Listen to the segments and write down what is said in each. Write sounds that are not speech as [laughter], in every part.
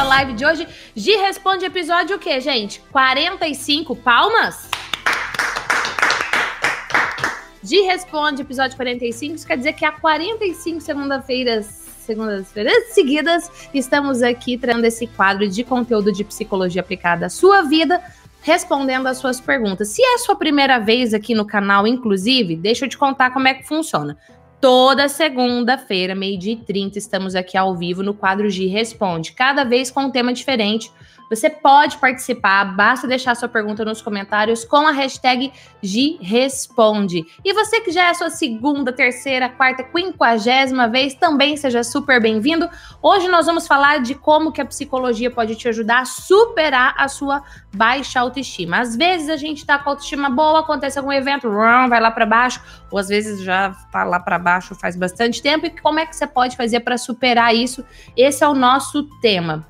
nossa live de hoje. Gi responde episódio o quê, gente? 45 palmas? Gi responde episódio 45, isso quer dizer que há 45 segunda-feiras segundas-feiras seguidas, estamos aqui trazendo esse quadro de conteúdo de psicologia aplicada à sua vida, respondendo às suas perguntas. Se é a sua primeira vez aqui no canal, inclusive, deixa eu te contar como é que funciona. Toda segunda-feira, meio-dia e 30, estamos aqui ao vivo no quadro G Responde, cada vez com um tema diferente você pode participar, basta deixar sua pergunta nos comentários com a hashtag GResponde. E você que já é a sua segunda, terceira, quarta, quinquagésima vez, também seja super bem-vindo. Hoje nós vamos falar de como que a psicologia pode te ajudar a superar a sua baixa autoestima. Às vezes a gente tá com autoestima boa, acontece algum evento, vai lá para baixo, ou às vezes já tá lá para baixo faz bastante tempo. E como é que você pode fazer para superar isso? Esse é o nosso tema.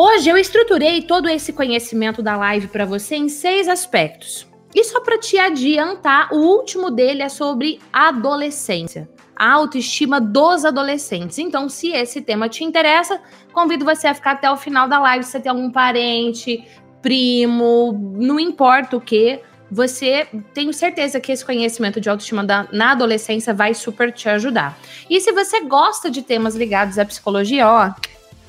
Hoje eu estruturei todo esse conhecimento da live para você em seis aspectos. E só para te adiantar, o último dele é sobre adolescência, a autoestima dos adolescentes. Então, se esse tema te interessa, convido você a ficar até o final da live. Se você tem algum parente, primo, não importa o que, você tenho certeza que esse conhecimento de autoestima da, na adolescência vai super te ajudar. E se você gosta de temas ligados à psicologia, ó,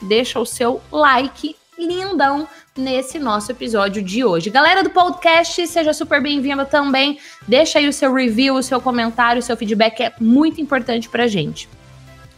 deixa o seu like lindão nesse nosso episódio de hoje. Galera do podcast, seja super bem-vinda também. Deixa aí o seu review, o seu comentário, o seu feedback é muito importante pra gente.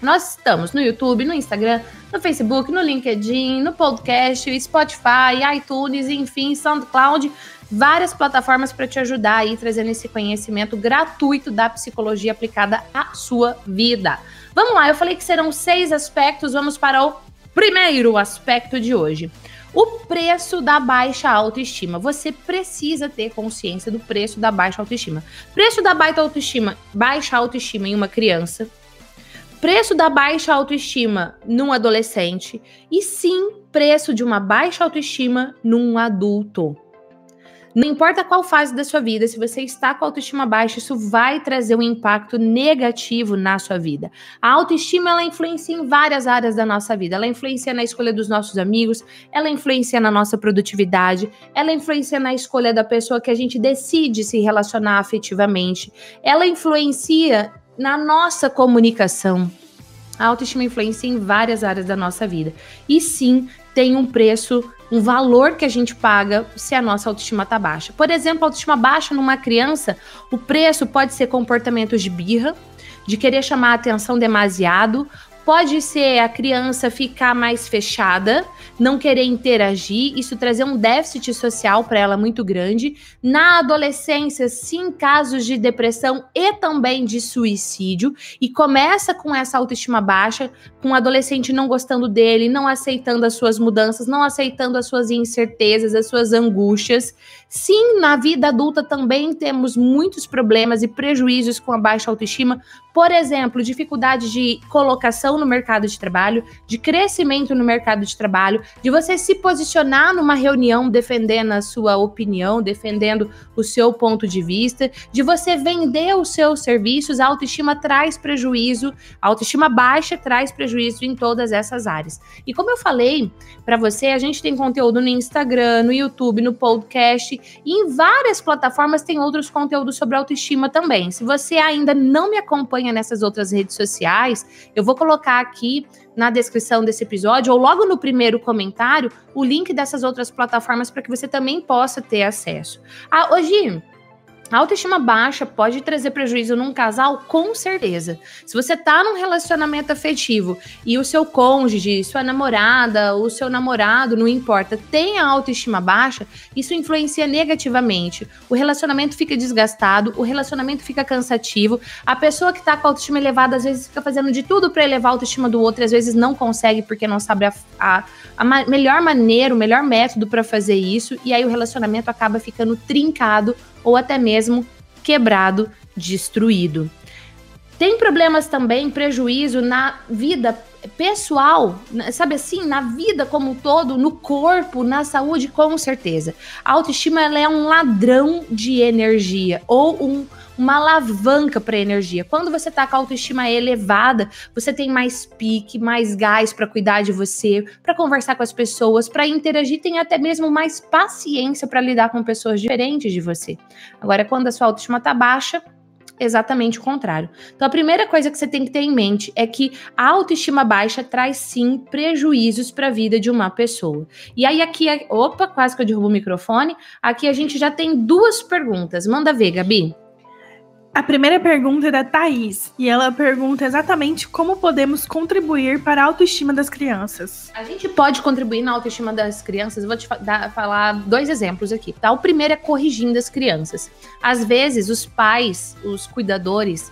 Nós estamos no YouTube, no Instagram, no Facebook, no LinkedIn, no podcast, Spotify, iTunes, enfim, SoundCloud, várias plataformas para te ajudar aí trazendo esse conhecimento gratuito da psicologia aplicada à sua vida. Vamos lá, eu falei que serão seis aspectos, vamos para o Primeiro aspecto de hoje. O preço da baixa autoestima. Você precisa ter consciência do preço da baixa autoestima. Preço da baixa autoestima, baixa autoestima em uma criança. Preço da baixa autoestima num adolescente e sim, preço de uma baixa autoestima num adulto. Não importa qual fase da sua vida, se você está com autoestima baixa, isso vai trazer um impacto negativo na sua vida. A autoestima ela influencia em várias áreas da nossa vida. Ela influencia na escolha dos nossos amigos, ela influencia na nossa produtividade, ela influencia na escolha da pessoa que a gente decide se relacionar afetivamente. Ela influencia na nossa comunicação. A autoestima influencia em várias áreas da nossa vida. E sim, tem um preço um valor que a gente paga se a nossa autoestima tá baixa. Por exemplo, autoestima baixa numa criança, o preço pode ser comportamentos de birra, de querer chamar a atenção demasiado, Pode ser a criança ficar mais fechada, não querer interagir, isso trazer um déficit social para ela muito grande. Na adolescência, sim, casos de depressão e também de suicídio. E começa com essa autoestima baixa, com o adolescente não gostando dele, não aceitando as suas mudanças, não aceitando as suas incertezas, as suas angústias. Sim, na vida adulta também temos muitos problemas e prejuízos com a baixa autoestima, por exemplo, dificuldade de colocação no mercado de trabalho, de crescimento no mercado de trabalho, de você se posicionar numa reunião defendendo a sua opinião, defendendo o seu ponto de vista, de você vender os seus serviços, a autoestima traz prejuízo, a autoestima baixa traz prejuízo em todas essas áreas. E como eu falei para você, a gente tem conteúdo no Instagram, no YouTube, no podcast e em várias plataformas tem outros conteúdos sobre autoestima também. Se você ainda não me acompanha nessas outras redes sociais, eu vou colocar aqui na descrição desse episódio ou logo no primeiro comentário o link dessas outras plataformas para que você também possa ter acesso. Ah, hoje a autoestima baixa pode trazer prejuízo num casal, com certeza. Se você tá num relacionamento afetivo e o seu cônjuge, sua namorada, o seu namorado, não importa, tem a autoestima baixa, isso influencia negativamente. O relacionamento fica desgastado, o relacionamento fica cansativo. A pessoa que tá com a autoestima elevada, às vezes fica fazendo de tudo para elevar a autoestima do outro, às vezes não consegue porque não sabe a, a, a melhor maneira, o melhor método para fazer isso, e aí o relacionamento acaba ficando trincado ou até mesmo quebrado, destruído. Tem problemas também, prejuízo na vida pessoal, sabe assim, na vida como um todo, no corpo, na saúde, com certeza. A autoestima ela é um ladrão de energia ou um uma alavanca para energia. Quando você tá com a autoestima elevada, você tem mais pique, mais gás para cuidar de você, para conversar com as pessoas, para interagir, tem até mesmo mais paciência para lidar com pessoas diferentes de você. Agora, quando a sua autoestima tá baixa, exatamente o contrário. Então, a primeira coisa que você tem que ter em mente é que a autoestima baixa traz sim prejuízos para a vida de uma pessoa. E aí, aqui, opa, quase que eu derrubo o microfone. Aqui a gente já tem duas perguntas. Manda ver, Gabi. A primeira pergunta é da Thaís, e ela pergunta exatamente como podemos contribuir para a autoestima das crianças. A gente pode contribuir na autoestima das crianças, vou te dar, falar dois exemplos aqui, tá? O primeiro é corrigindo as crianças. Às vezes, os pais, os cuidadores,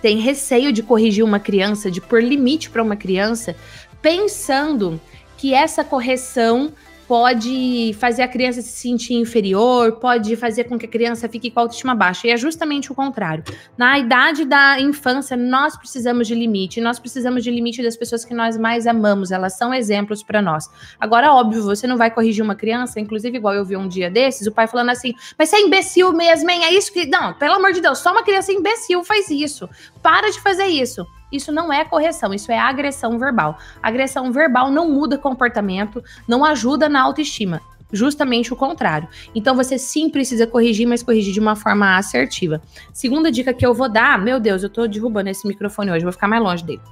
têm receio de corrigir uma criança, de pôr limite para uma criança, pensando que essa correção pode fazer a criança se sentir inferior, pode fazer com que a criança fique com a autoestima baixa. E é justamente o contrário. Na idade da infância, nós precisamos de limite. Nós precisamos de limite das pessoas que nós mais amamos. Elas são exemplos para nós. Agora, óbvio, você não vai corrigir uma criança, inclusive, igual eu vi um dia desses, o pai falando assim: Mas você é imbecil mesmo, hein? É isso que. Não, pelo amor de Deus, só uma criança imbecil faz isso. Para de fazer isso. Isso não é correção, isso é agressão verbal. Agressão verbal não muda comportamento, não ajuda na autoestima. Justamente o contrário. Então você sim precisa corrigir, mas corrigir de uma forma assertiva. Segunda dica que eu vou dar, meu Deus, eu tô derrubando esse microfone hoje, vou ficar mais longe dele.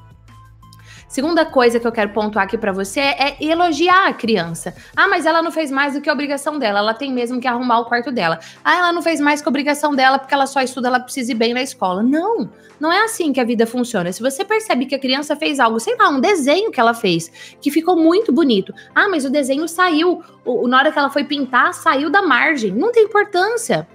Segunda coisa que eu quero pontuar aqui para você é elogiar a criança. Ah, mas ela não fez mais do que a obrigação dela, ela tem mesmo que arrumar o quarto dela. Ah, ela não fez mais que a obrigação dela porque ela só estuda, ela precisa ir bem na escola. Não, não é assim que a vida funciona. Se você percebe que a criança fez algo, sei lá, um desenho que ela fez, que ficou muito bonito. Ah, mas o desenho saiu, o, na hora que ela foi pintar, saiu da margem. Não tem importância.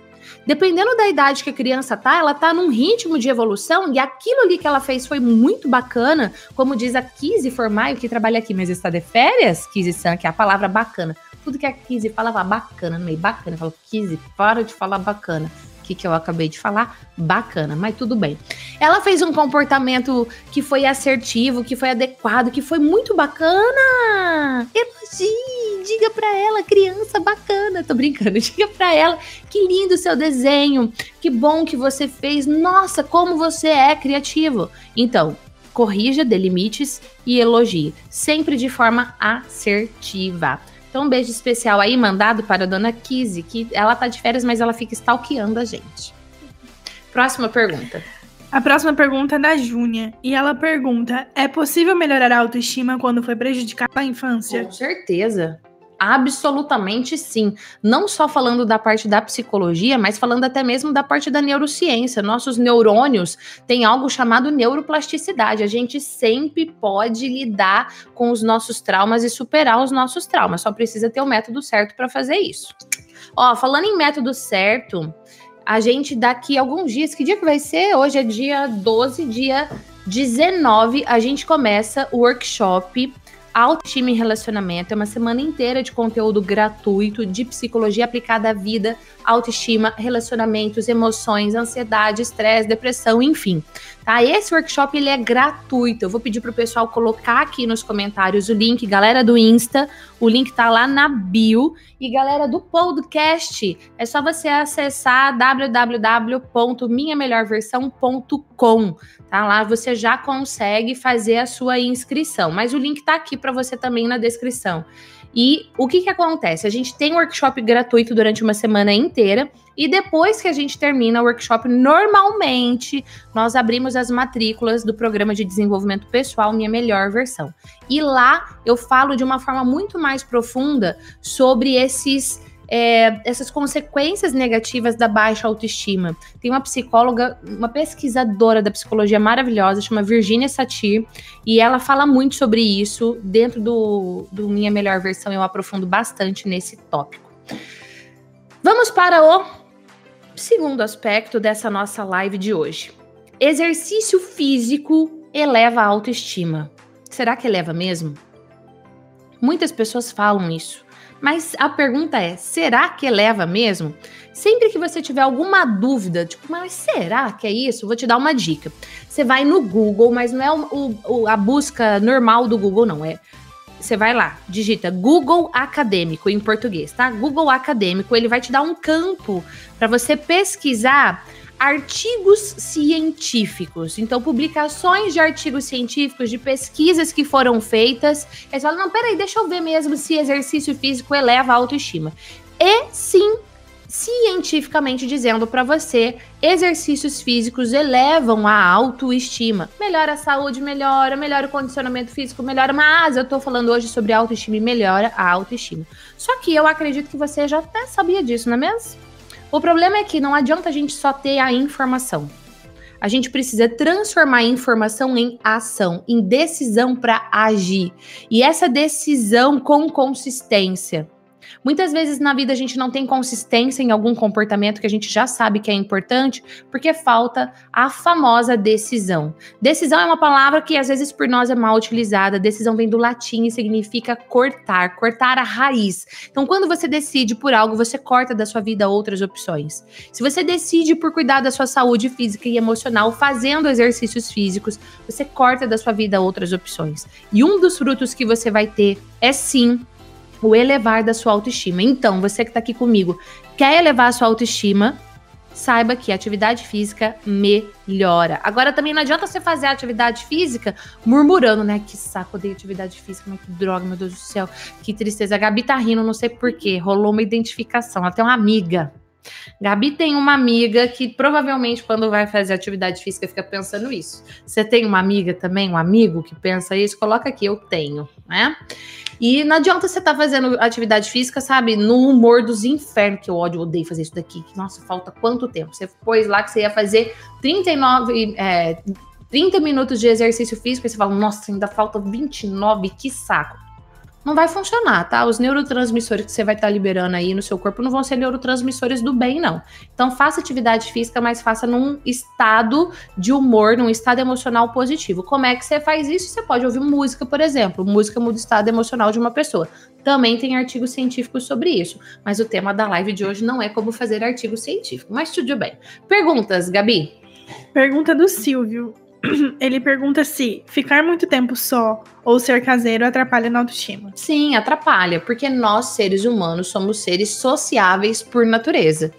Dependendo da idade que a criança tá, ela tá num ritmo de evolução e aquilo ali que ela fez foi muito bacana, como diz a Kizzy Formaio, que trabalha aqui, mas está de férias, Kizzy San, que é a palavra bacana. Tudo que a Kizzy falava bacana, no meio bacana, eu falo, Kizzy, para de falar bacana que, que eu acabei de falar, bacana, mas tudo bem. Ela fez um comportamento que foi assertivo, que foi adequado, que foi muito bacana. Diga pra ela, criança bacana. Tô brincando, [laughs] diga pra ela que lindo o seu desenho, que bom que você fez. Nossa, como você é criativo. Então, corrija, dê limites e elogie, sempre de forma assertiva. Então, um beijo especial aí mandado para a dona Kizzy, que ela tá de férias, mas ela fica stalkeando a gente. Próxima pergunta. A próxima pergunta é da Júnia. E ela pergunta: é possível melhorar a autoestima quando foi prejudicada na infância? Com certeza. Absolutamente sim. Não só falando da parte da psicologia, mas falando até mesmo da parte da neurociência. Nossos neurônios têm algo chamado neuroplasticidade. A gente sempre pode lidar com os nossos traumas e superar os nossos traumas. Só precisa ter o método certo para fazer isso. Ó, falando em método certo, a gente daqui a alguns dias, que dia que vai ser? Hoje é dia 12, dia 19, a gente começa o workshop Autoestima e Relacionamento. É uma semana inteira de conteúdo gratuito de psicologia aplicada à vida, autoestima, relacionamentos, emoções, ansiedade, estresse, depressão, enfim. Tá? Esse workshop ele é gratuito. Eu vou pedir pro pessoal colocar aqui nos comentários o link, galera do Insta, o link tá lá na bio e galera do podcast, é só você acessar www.minhamelhorversão.com. Tá lá você já consegue fazer a sua inscrição, mas o link tá aqui para você também na descrição. E o que que acontece? A gente tem um workshop gratuito durante uma semana inteira e depois que a gente termina o workshop, normalmente nós abrimos as matrículas do programa de desenvolvimento pessoal Minha Melhor Versão. E lá eu falo de uma forma muito mais profunda sobre esses é, essas consequências negativas da baixa autoestima. Tem uma psicóloga, uma pesquisadora da psicologia maravilhosa, chama Virginia Satir, e ela fala muito sobre isso. Dentro do, do Minha Melhor Versão, eu aprofundo bastante nesse tópico. Vamos para o segundo aspecto dessa nossa live de hoje. Exercício físico eleva a autoestima. Será que eleva mesmo? Muitas pessoas falam isso Mas a pergunta é: será que eleva mesmo? Sempre que você tiver alguma dúvida, tipo, mas será que é isso? Vou te dar uma dica. Você vai no Google, mas não é o, o, a busca normal do Google, não. É você vai lá, digita Google Acadêmico em português, tá? Google Acadêmico, ele vai te dar um campo para você pesquisar artigos científicos. Então, publicações de artigos científicos, de pesquisas que foram feitas. Aí você fala, não, peraí, deixa eu ver mesmo se exercício físico eleva a autoestima. E sim, cientificamente dizendo para você, exercícios físicos elevam a autoestima. Melhora a saúde, melhora, melhora o condicionamento físico, melhora, mas eu tô falando hoje sobre autoestima e melhora a autoestima. Só que eu acredito que você já até sabia disso, não é mesmo? O problema é que não adianta a gente só ter a informação. A gente precisa transformar a informação em ação, em decisão para agir. E essa decisão com consistência. Muitas vezes na vida a gente não tem consistência em algum comportamento que a gente já sabe que é importante, porque falta a famosa decisão. Decisão é uma palavra que às vezes por nós é mal utilizada. Decisão vem do latim e significa cortar, cortar a raiz. Então, quando você decide por algo, você corta da sua vida outras opções. Se você decide por cuidar da sua saúde física e emocional fazendo exercícios físicos, você corta da sua vida outras opções. E um dos frutos que você vai ter é sim o elevar da sua autoestima. Então, você que está aqui comigo, quer elevar a sua autoestima, saiba que a atividade física melhora. Agora também não adianta você fazer a atividade física murmurando, né? Que saco, odeio atividade física, mas que droga, meu Deus do céu, que tristeza. A Gabi tá rindo, não sei porquê, rolou uma identificação. Ela tem uma amiga. Gabi tem uma amiga que provavelmente quando vai fazer atividade física fica pensando isso. Você tem uma amiga também, um amigo que pensa isso? Coloca aqui, eu tenho, né? E não adianta você estar tá fazendo atividade física, sabe, no humor dos infernos, que eu ódio, odeio fazer isso daqui. Nossa, falta quanto tempo? Você pôs lá que você ia fazer 39, é, 30 minutos de exercício físico e você fala, nossa, ainda falta 29, que saco não vai funcionar, tá? Os neurotransmissores que você vai estar tá liberando aí no seu corpo não vão ser neurotransmissores do bem, não. Então faça atividade física, mas faça num estado de humor, num estado emocional positivo. Como é que você faz isso? Você pode ouvir música, por exemplo. Música muda o estado emocional de uma pessoa. Também tem artigos científicos sobre isso. Mas o tema da live de hoje não é como fazer artigo científico. Mas tudo bem. Perguntas, Gabi? Pergunta do Silvio. [clears throat] ele pergunta se ficar muito tempo só ou ser caseiro atrapalha na autoestima. Sim, atrapalha, porque nós, seres humanos, somos seres sociáveis por natureza.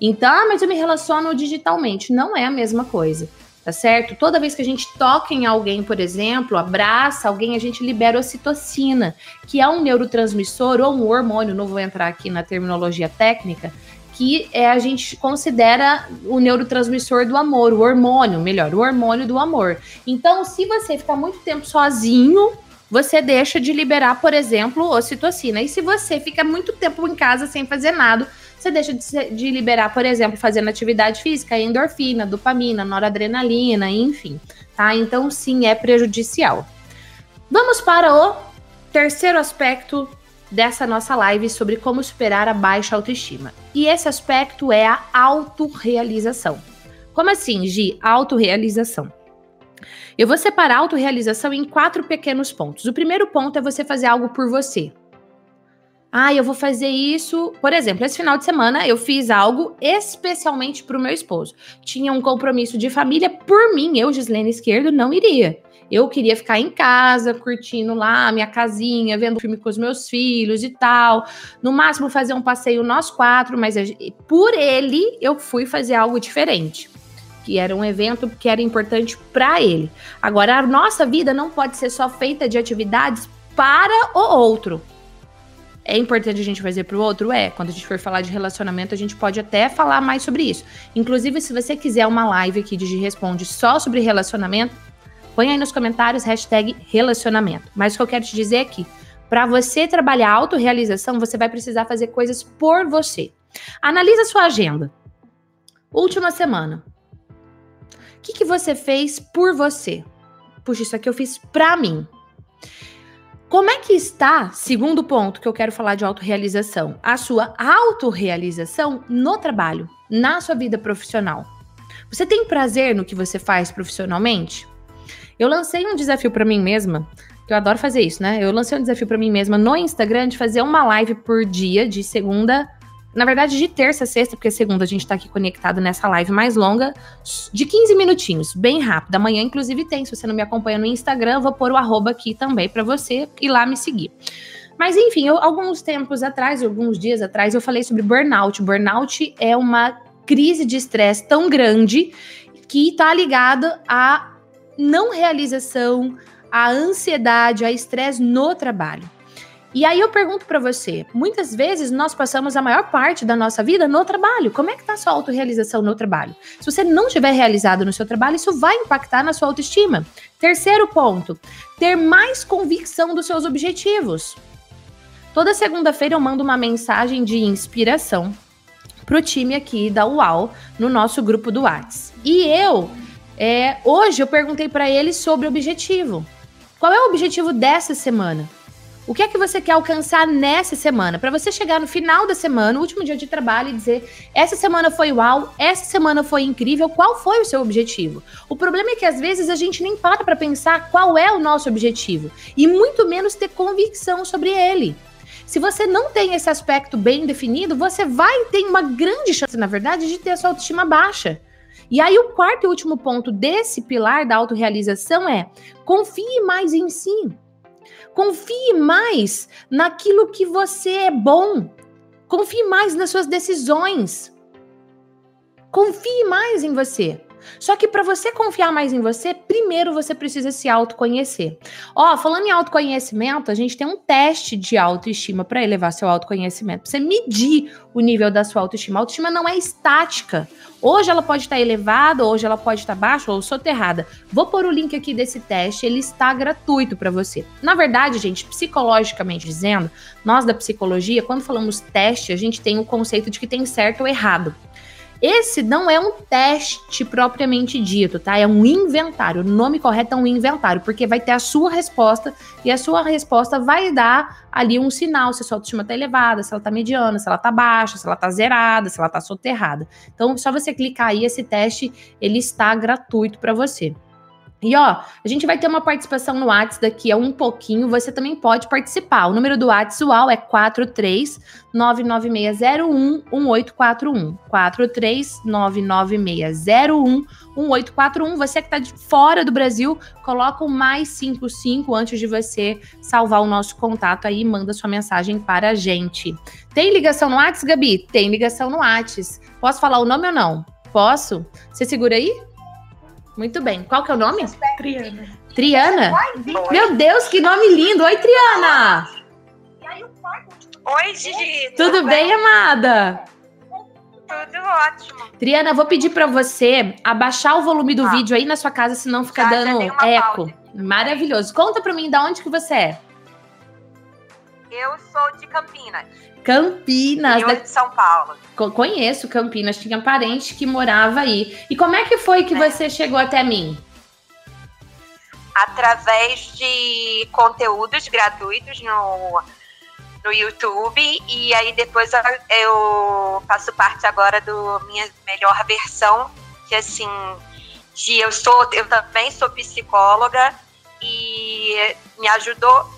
Então, ah, mas eu me relaciono digitalmente. Não é a mesma coisa, tá certo? Toda vez que a gente toca em alguém, por exemplo, abraça alguém, a gente libera ocitocina, que é um neurotransmissor ou um hormônio, não vou entrar aqui na terminologia técnica, que é, a gente considera o neurotransmissor do amor, o hormônio, melhor, o hormônio do amor. Então, se você ficar muito tempo sozinho, você deixa de liberar, por exemplo, ocitocina. E se você fica muito tempo em casa sem fazer nada, você deixa de, de liberar, por exemplo, fazendo atividade física, endorfina, dopamina, noradrenalina, enfim, tá? Então, sim, é prejudicial. Vamos para o terceiro aspecto dessa nossa live sobre como superar a baixa autoestima. E esse aspecto é a autorrealização. Como assim, Gi? Autorrealização. Eu vou separar a autorrealização em quatro pequenos pontos. O primeiro ponto é você fazer algo por você. Ah, eu vou fazer isso. Por exemplo, esse final de semana eu fiz algo especialmente para o meu esposo. Tinha um compromisso de família por mim. Eu, Gislene Esquerdo, não iria. Eu queria ficar em casa, curtindo lá minha casinha, vendo filme com os meus filhos e tal. No máximo fazer um passeio nós quatro, mas por ele eu fui fazer algo diferente. Que era um evento que era importante para ele. Agora, a nossa vida não pode ser só feita de atividades para o outro. É importante a gente fazer para o outro? É. Quando a gente for falar de relacionamento, a gente pode até falar mais sobre isso. Inclusive, se você quiser uma live aqui de Responde só sobre relacionamento, Põe aí nos comentários hashtag relacionamento. Mas o que eu quero te dizer é que para você trabalhar a autorrealização, você vai precisar fazer coisas por você. Analisa sua agenda. Última semana. O que, que você fez por você? Puxa, isso aqui eu fiz pra mim. Como é que está, segundo ponto que eu quero falar de autorrealização, a sua autorrealização no trabalho, na sua vida profissional? Você tem prazer no que você faz profissionalmente? Eu lancei um desafio para mim mesma que eu adoro fazer isso, né? Eu lancei um desafio para mim mesma no Instagram de fazer uma live por dia, de segunda. Na verdade, de terça a sexta, porque segunda a gente tá aqui conectado nessa live mais longa, de 15 minutinhos, bem rápido. Amanhã, inclusive, tem. Se você não me acompanha no Instagram, vou pôr o arroba aqui também para você ir lá me seguir. Mas enfim, eu, alguns tempos atrás, alguns dias atrás, eu falei sobre burnout. Burnout é uma crise de estresse tão grande que está ligada à não realização, à ansiedade, a estresse no trabalho. E aí eu pergunto para você, muitas vezes nós passamos a maior parte da nossa vida no trabalho. Como é que tá a sua autorrealização no trabalho? Se você não estiver realizado no seu trabalho, isso vai impactar na sua autoestima. Terceiro ponto, ter mais convicção dos seus objetivos. Toda segunda-feira eu mando uma mensagem de inspiração pro time aqui da UAU no nosso grupo do Whats. E eu, é, hoje eu perguntei para eles sobre o objetivo. Qual é o objetivo dessa semana? O que é que você quer alcançar nessa semana? Para você chegar no final da semana, último dia de trabalho, e dizer: essa semana foi uau, essa semana foi incrível, qual foi o seu objetivo? O problema é que às vezes a gente nem para para pensar qual é o nosso objetivo e muito menos ter convicção sobre ele. Se você não tem esse aspecto bem definido, você vai ter uma grande chance, na verdade, de ter a sua autoestima baixa. E aí, o quarto e último ponto desse pilar da autorrealização é confie mais em si. Confie mais naquilo que você é bom. Confie mais nas suas decisões. Confie mais em você. Só que para você confiar mais em você, primeiro você precisa se autoconhecer. Ó, falando em autoconhecimento, a gente tem um teste de autoestima para elevar seu autoconhecimento, pra você medir o nível da sua autoestima. A autoestima não é estática. Hoje ela pode estar elevada, hoje ela pode estar baixa ou soterrada. Vou pôr o link aqui desse teste, ele está gratuito para você. Na verdade, gente, psicologicamente dizendo, nós da psicologia, quando falamos teste, a gente tem o conceito de que tem certo ou errado. Esse não é um teste propriamente dito, tá? É um inventário. O nome correto é um inventário, porque vai ter a sua resposta e a sua resposta vai dar ali um sinal se a sua autoestima tá elevada, se ela tá mediana, se ela tá baixa, se ela tá zerada, se ela tá soterrada. Então, só você clicar aí, esse teste ele está gratuito para você. E ó, a gente vai ter uma participação no Whats daqui a um pouquinho. Você também pode participar. O número do Whats UAU é 43996011841. 43996011841. Você que está de fora do Brasil, coloca o mais 55 antes de você salvar o nosso contato aí, manda sua mensagem para a gente. Tem ligação no Whats, Gabi? Tem ligação no Whats. Posso falar o nome ou não? Posso? Você segura aí? Muito bem. Qual que é o nome? Triana. Triana? Meu Deus, que nome lindo. Oi, Triana. Oi, Gigi. Tudo bem, amada? Tudo ótimo. Triana, vou pedir para você abaixar o volume do ah. vídeo aí na sua casa, senão fica Já, dando eco. Pausa. Maravilhoso. Conta para mim da onde que você é. Eu sou de Campinas. Campinas. Eu de São Paulo. Conheço Campinas, tinha parente que morava aí. E como é que foi que é. você chegou até mim? Através de conteúdos gratuitos no, no YouTube. E aí depois eu faço parte agora do minha melhor versão, que assim, de eu sou, eu também sou psicóloga e me ajudou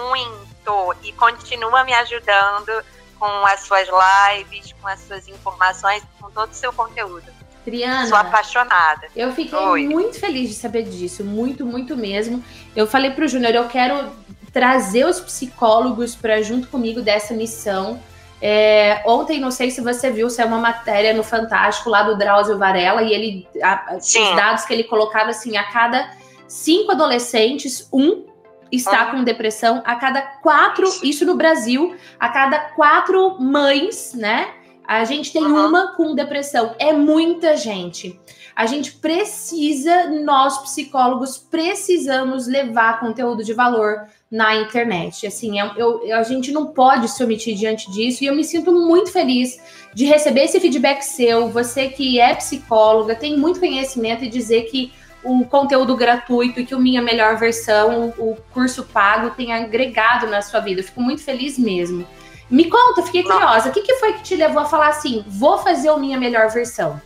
muito e continua me ajudando com as suas lives, com as suas informações, com todo o seu conteúdo. Triana, sou apaixonada. Eu fiquei Oi. muito feliz de saber disso, muito, muito mesmo. Eu falei pro Júnior, eu quero trazer os psicólogos para junto comigo dessa missão. É, ontem, não sei se você viu, saiu uma matéria no Fantástico lá do Drauzio Varela e ele, a, os dados que ele colocava assim, a cada cinco adolescentes, um está com depressão a cada quatro, isso no Brasil, a cada quatro mães, né? A gente tem uhum. uma com depressão. É muita gente. A gente precisa, nós psicólogos, precisamos levar conteúdo de valor na internet. Assim, eu, eu, a gente não pode se omitir diante disso. E eu me sinto muito feliz de receber esse feedback seu. Você que é psicóloga, tem muito conhecimento e dizer que o conteúdo gratuito e que o Minha Melhor Versão, o curso pago, tem agregado na sua vida. Eu fico muito feliz mesmo. Me conta, fiquei curiosa. O que, que foi que te levou a falar assim: vou fazer o Minha Melhor Versão?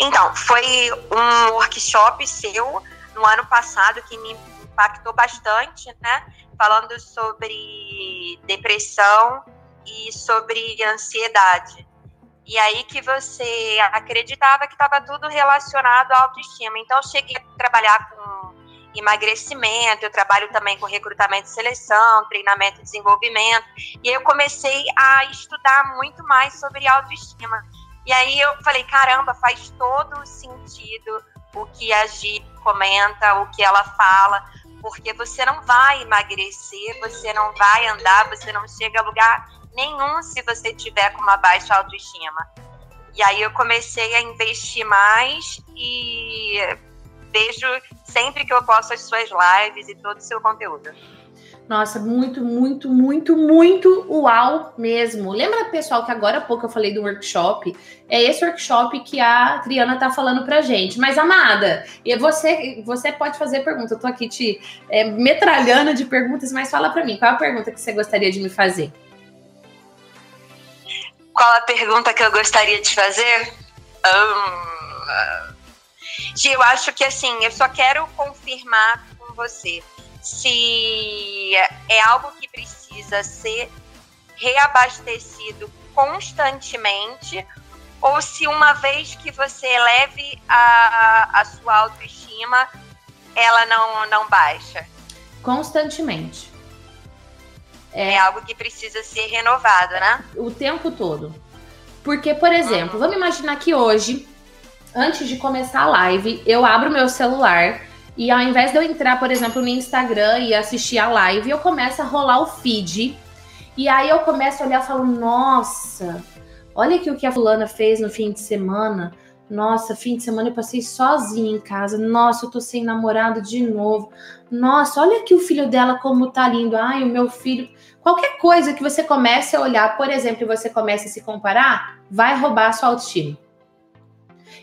Então, foi um workshop seu no ano passado que me impactou bastante, né? Falando sobre depressão e sobre ansiedade. E aí que você acreditava que estava tudo relacionado à autoestima. Então, eu cheguei a trabalhar com emagrecimento, eu trabalho também com recrutamento e seleção, treinamento e desenvolvimento. E eu comecei a estudar muito mais sobre autoestima. E aí eu falei, caramba, faz todo sentido o que a Gi comenta, o que ela fala, porque você não vai emagrecer, você não vai andar, você não chega a lugar nenhum se você tiver com uma baixa autoestima. E aí eu comecei a investir mais e vejo sempre que eu posto as suas lives e todo o seu conteúdo. Nossa, muito, muito, muito, muito uau mesmo. Lembra, pessoal, que agora há pouco eu falei do workshop? É esse workshop que a Triana tá falando pra gente. Mas, amada, você, você pode fazer pergunta. Eu tô aqui te é, metralhando de perguntas, mas fala pra mim, qual é a pergunta que você gostaria de me fazer? Qual a pergunta que eu gostaria de fazer? Um, eu acho que assim, eu só quero confirmar com você se é algo que precisa ser reabastecido constantemente ou se uma vez que você eleve a, a sua autoestima, ela não, não baixa? Constantemente. É, é algo que precisa ser renovado, né? O tempo todo. Porque, por exemplo, vamos imaginar que hoje, antes de começar a live, eu abro meu celular e ao invés de eu entrar, por exemplo, no Instagram e assistir a live, eu começo a rolar o feed. E aí eu começo a olhar e falo, nossa, olha aqui o que a fulana fez no fim de semana. Nossa, fim de semana eu passei sozinha em casa. Nossa, eu tô sem namorado de novo. Nossa, olha aqui o filho dela como tá lindo. Ai, o meu filho. Qualquer coisa que você comece a olhar, por exemplo, e você comece a se comparar, vai roubar a sua autoestima.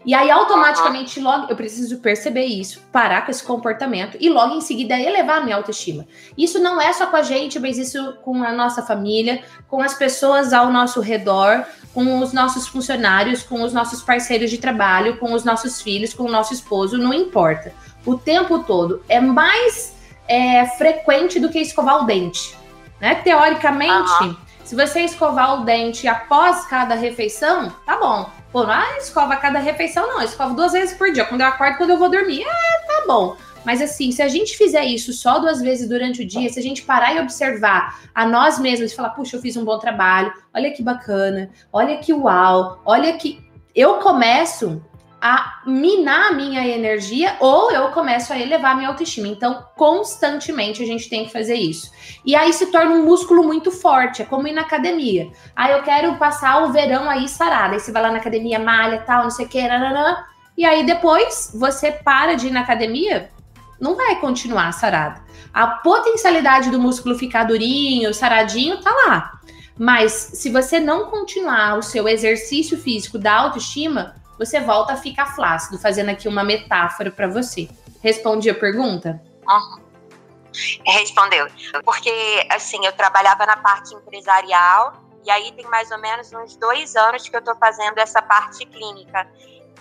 E aí, automaticamente, logo, eu preciso perceber isso, parar com esse comportamento e logo em seguida elevar a minha autoestima. Isso não é só com a gente, mas isso com a nossa família, com as pessoas ao nosso redor, com os nossos funcionários, com os nossos parceiros de trabalho, com os nossos filhos, com o nosso esposo, não importa. O tempo todo é mais é, frequente do que escovar o dente. Né? Teoricamente, uhum. se você escovar o dente após cada refeição, tá bom. Pô, não ah, escova cada refeição, não. Eu escovo duas vezes por dia. Quando eu acordo, quando eu vou dormir. Ah, tá bom. Mas assim, se a gente fizer isso só duas vezes durante o dia, se a gente parar e observar a nós mesmos e falar, puxa, eu fiz um bom trabalho, olha que bacana, olha que uau, olha que. Eu começo a minar a minha energia ou eu começo a elevar a minha autoestima. Então, constantemente a gente tem que fazer isso. E aí se torna um músculo muito forte, é como ir na academia. Aí eu quero passar o verão aí sarada. Aí você vai lá na academia, malha, tal, não sei o que, nananã, e aí depois você para de ir na academia, não vai continuar sarada. A potencialidade do músculo ficar durinho, saradinho, tá lá. Mas se você não continuar o seu exercício físico da autoestima, você volta a ficar flácido, fazendo aqui uma metáfora para você. Respondi a pergunta? Uhum. Respondeu. Porque, assim, eu trabalhava na parte empresarial e aí tem mais ou menos uns dois anos que eu estou fazendo essa parte clínica.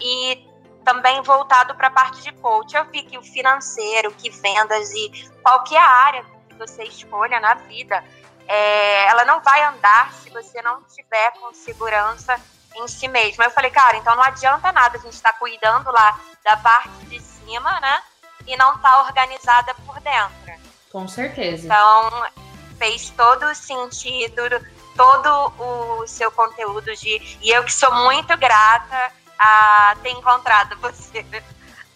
E também voltado para a parte de coach. Eu vi que o financeiro, que vendas e qualquer área que você escolha na vida, é, ela não vai andar se você não tiver com segurança em si mesmo. Eu falei, cara, então não adianta nada a gente estar tá cuidando lá da parte de cima, né? E não tá organizada por dentro. Com certeza. Então, fez todo o sentido, todo o seu conteúdo de. E eu que sou muito grata a ter encontrado [laughs] você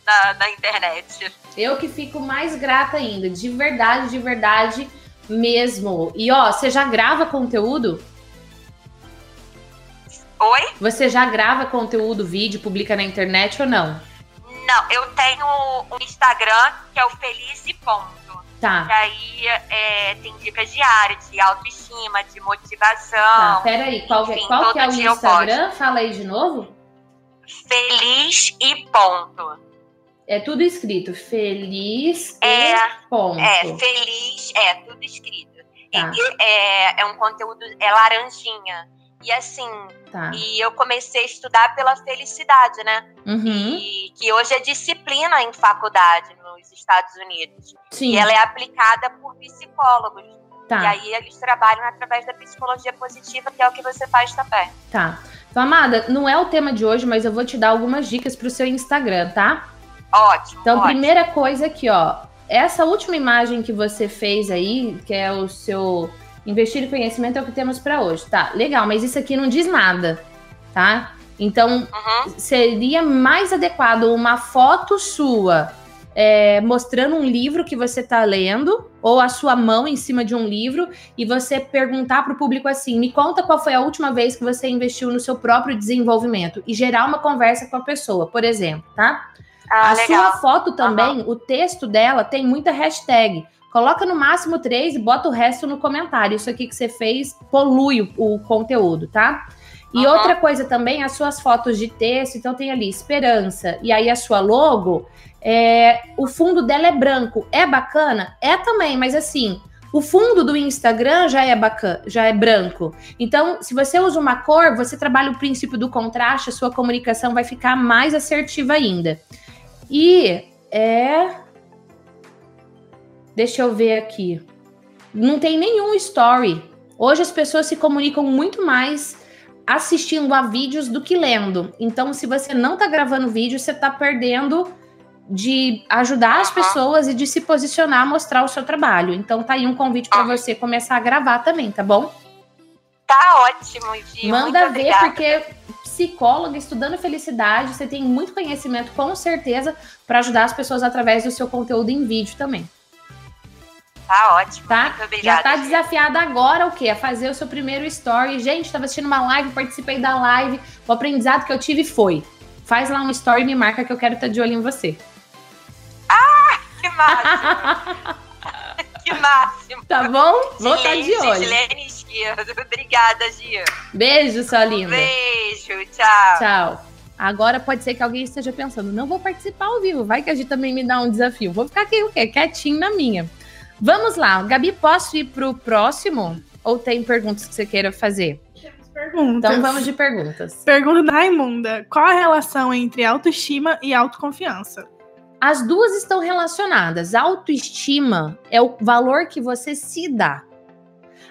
na, na internet. Eu que fico mais grata ainda, de verdade, de verdade mesmo. E ó, você já grava conteúdo? Oi? Você já grava conteúdo, vídeo, publica na internet ou não? Não, eu tenho um Instagram que é o Feliz e Ponto. Tá. E aí é, tem dicas diárias de autoestima, de motivação. Tá, peraí, qual, enfim, qual que é o Instagram? Fala aí de novo. Feliz e ponto. É tudo escrito. Feliz é, e ponto. É, feliz, é tudo escrito. Tá. E, é, é um conteúdo, é laranjinha. E assim, tá. e eu comecei a estudar pela felicidade, né? Uhum. E que hoje é disciplina em faculdade nos Estados Unidos. Sim. E ela é aplicada por psicólogos. Tá. E aí eles trabalham através da psicologia positiva, que é o que você faz também. Tá. Então, Amada, não é o tema de hoje, mas eu vou te dar algumas dicas para o seu Instagram, tá? Ótimo. Então, ótimo. primeira coisa aqui, ó. Essa última imagem que você fez aí, que é o seu investir em conhecimento, é o que temos para hoje. Tá, legal, mas isso aqui não diz nada, tá? Então, Uhum. seria mais adequado uma foto sua é, mostrando um livro que você está lendo, ou a sua mão em cima de um livro, e você perguntar para o público assim: me conta qual foi a última vez que você investiu no seu próprio desenvolvimento, e gerar uma conversa com a pessoa, por exemplo, tá? Ah, a legal. sua foto também, o texto dela tem muita hashtag. Coloca no máximo três e bota o resto no comentário. Isso aqui que você fez polui o, o conteúdo, tá? E Uhum. outra coisa também, as suas fotos de texto, então tem ali esperança, e aí a sua logo, é, o fundo dela é branco. É bacana? É também, mas assim, o fundo do Instagram já é bacana, já é branco. Então, se você usa uma cor, você trabalha o princípio do contraste, a sua comunicação vai ficar mais assertiva ainda. E é. Deixa eu ver aqui. Não tem nenhum story. Hoje as pessoas se comunicam muito mais assistindo a vídeos do que lendo. Então, se você não tá gravando vídeo, você tá perdendo de ajudar as pessoas e de se posicionar, mostrar o seu trabalho. Então, tá aí um convite para Ah. você começar a gravar também, tá bom? Tá ótimo, Gi. Manda muito ver, obrigada. porque psicóloga estudando felicidade, você tem muito conhecimento, com certeza, para ajudar as pessoas através do seu conteúdo em vídeo também, Tá ótimo. tá? Muito obrigada. Já tá desafiada agora o quê? A fazer o seu primeiro story. Gente, tava assistindo uma live, participei da live, o aprendizado que eu tive foi: faz lá um story e me marca que eu quero estar de olho em você. Que máximo. [laughs] que máximo. Tá bom? Vou estar de Gilene- olho. Gilene. Obrigada, Gia. Beijo, sua Um linda. beijo. Tchau. Tchau. Agora pode ser que alguém esteja pensando, não vou participar ao vivo, vai que a gente também me dá um desafio. Vou ficar aqui o quê? Quietinho na minha. Vamos lá, Gabi, posso ir pro próximo? Ou tem perguntas que você queira fazer? Perguntas. Então vamos de perguntas. Pergunta da Raimunda. Qual a relação entre autoestima e autoconfiança? As duas estão relacionadas. Autoestima é o valor que você se dá.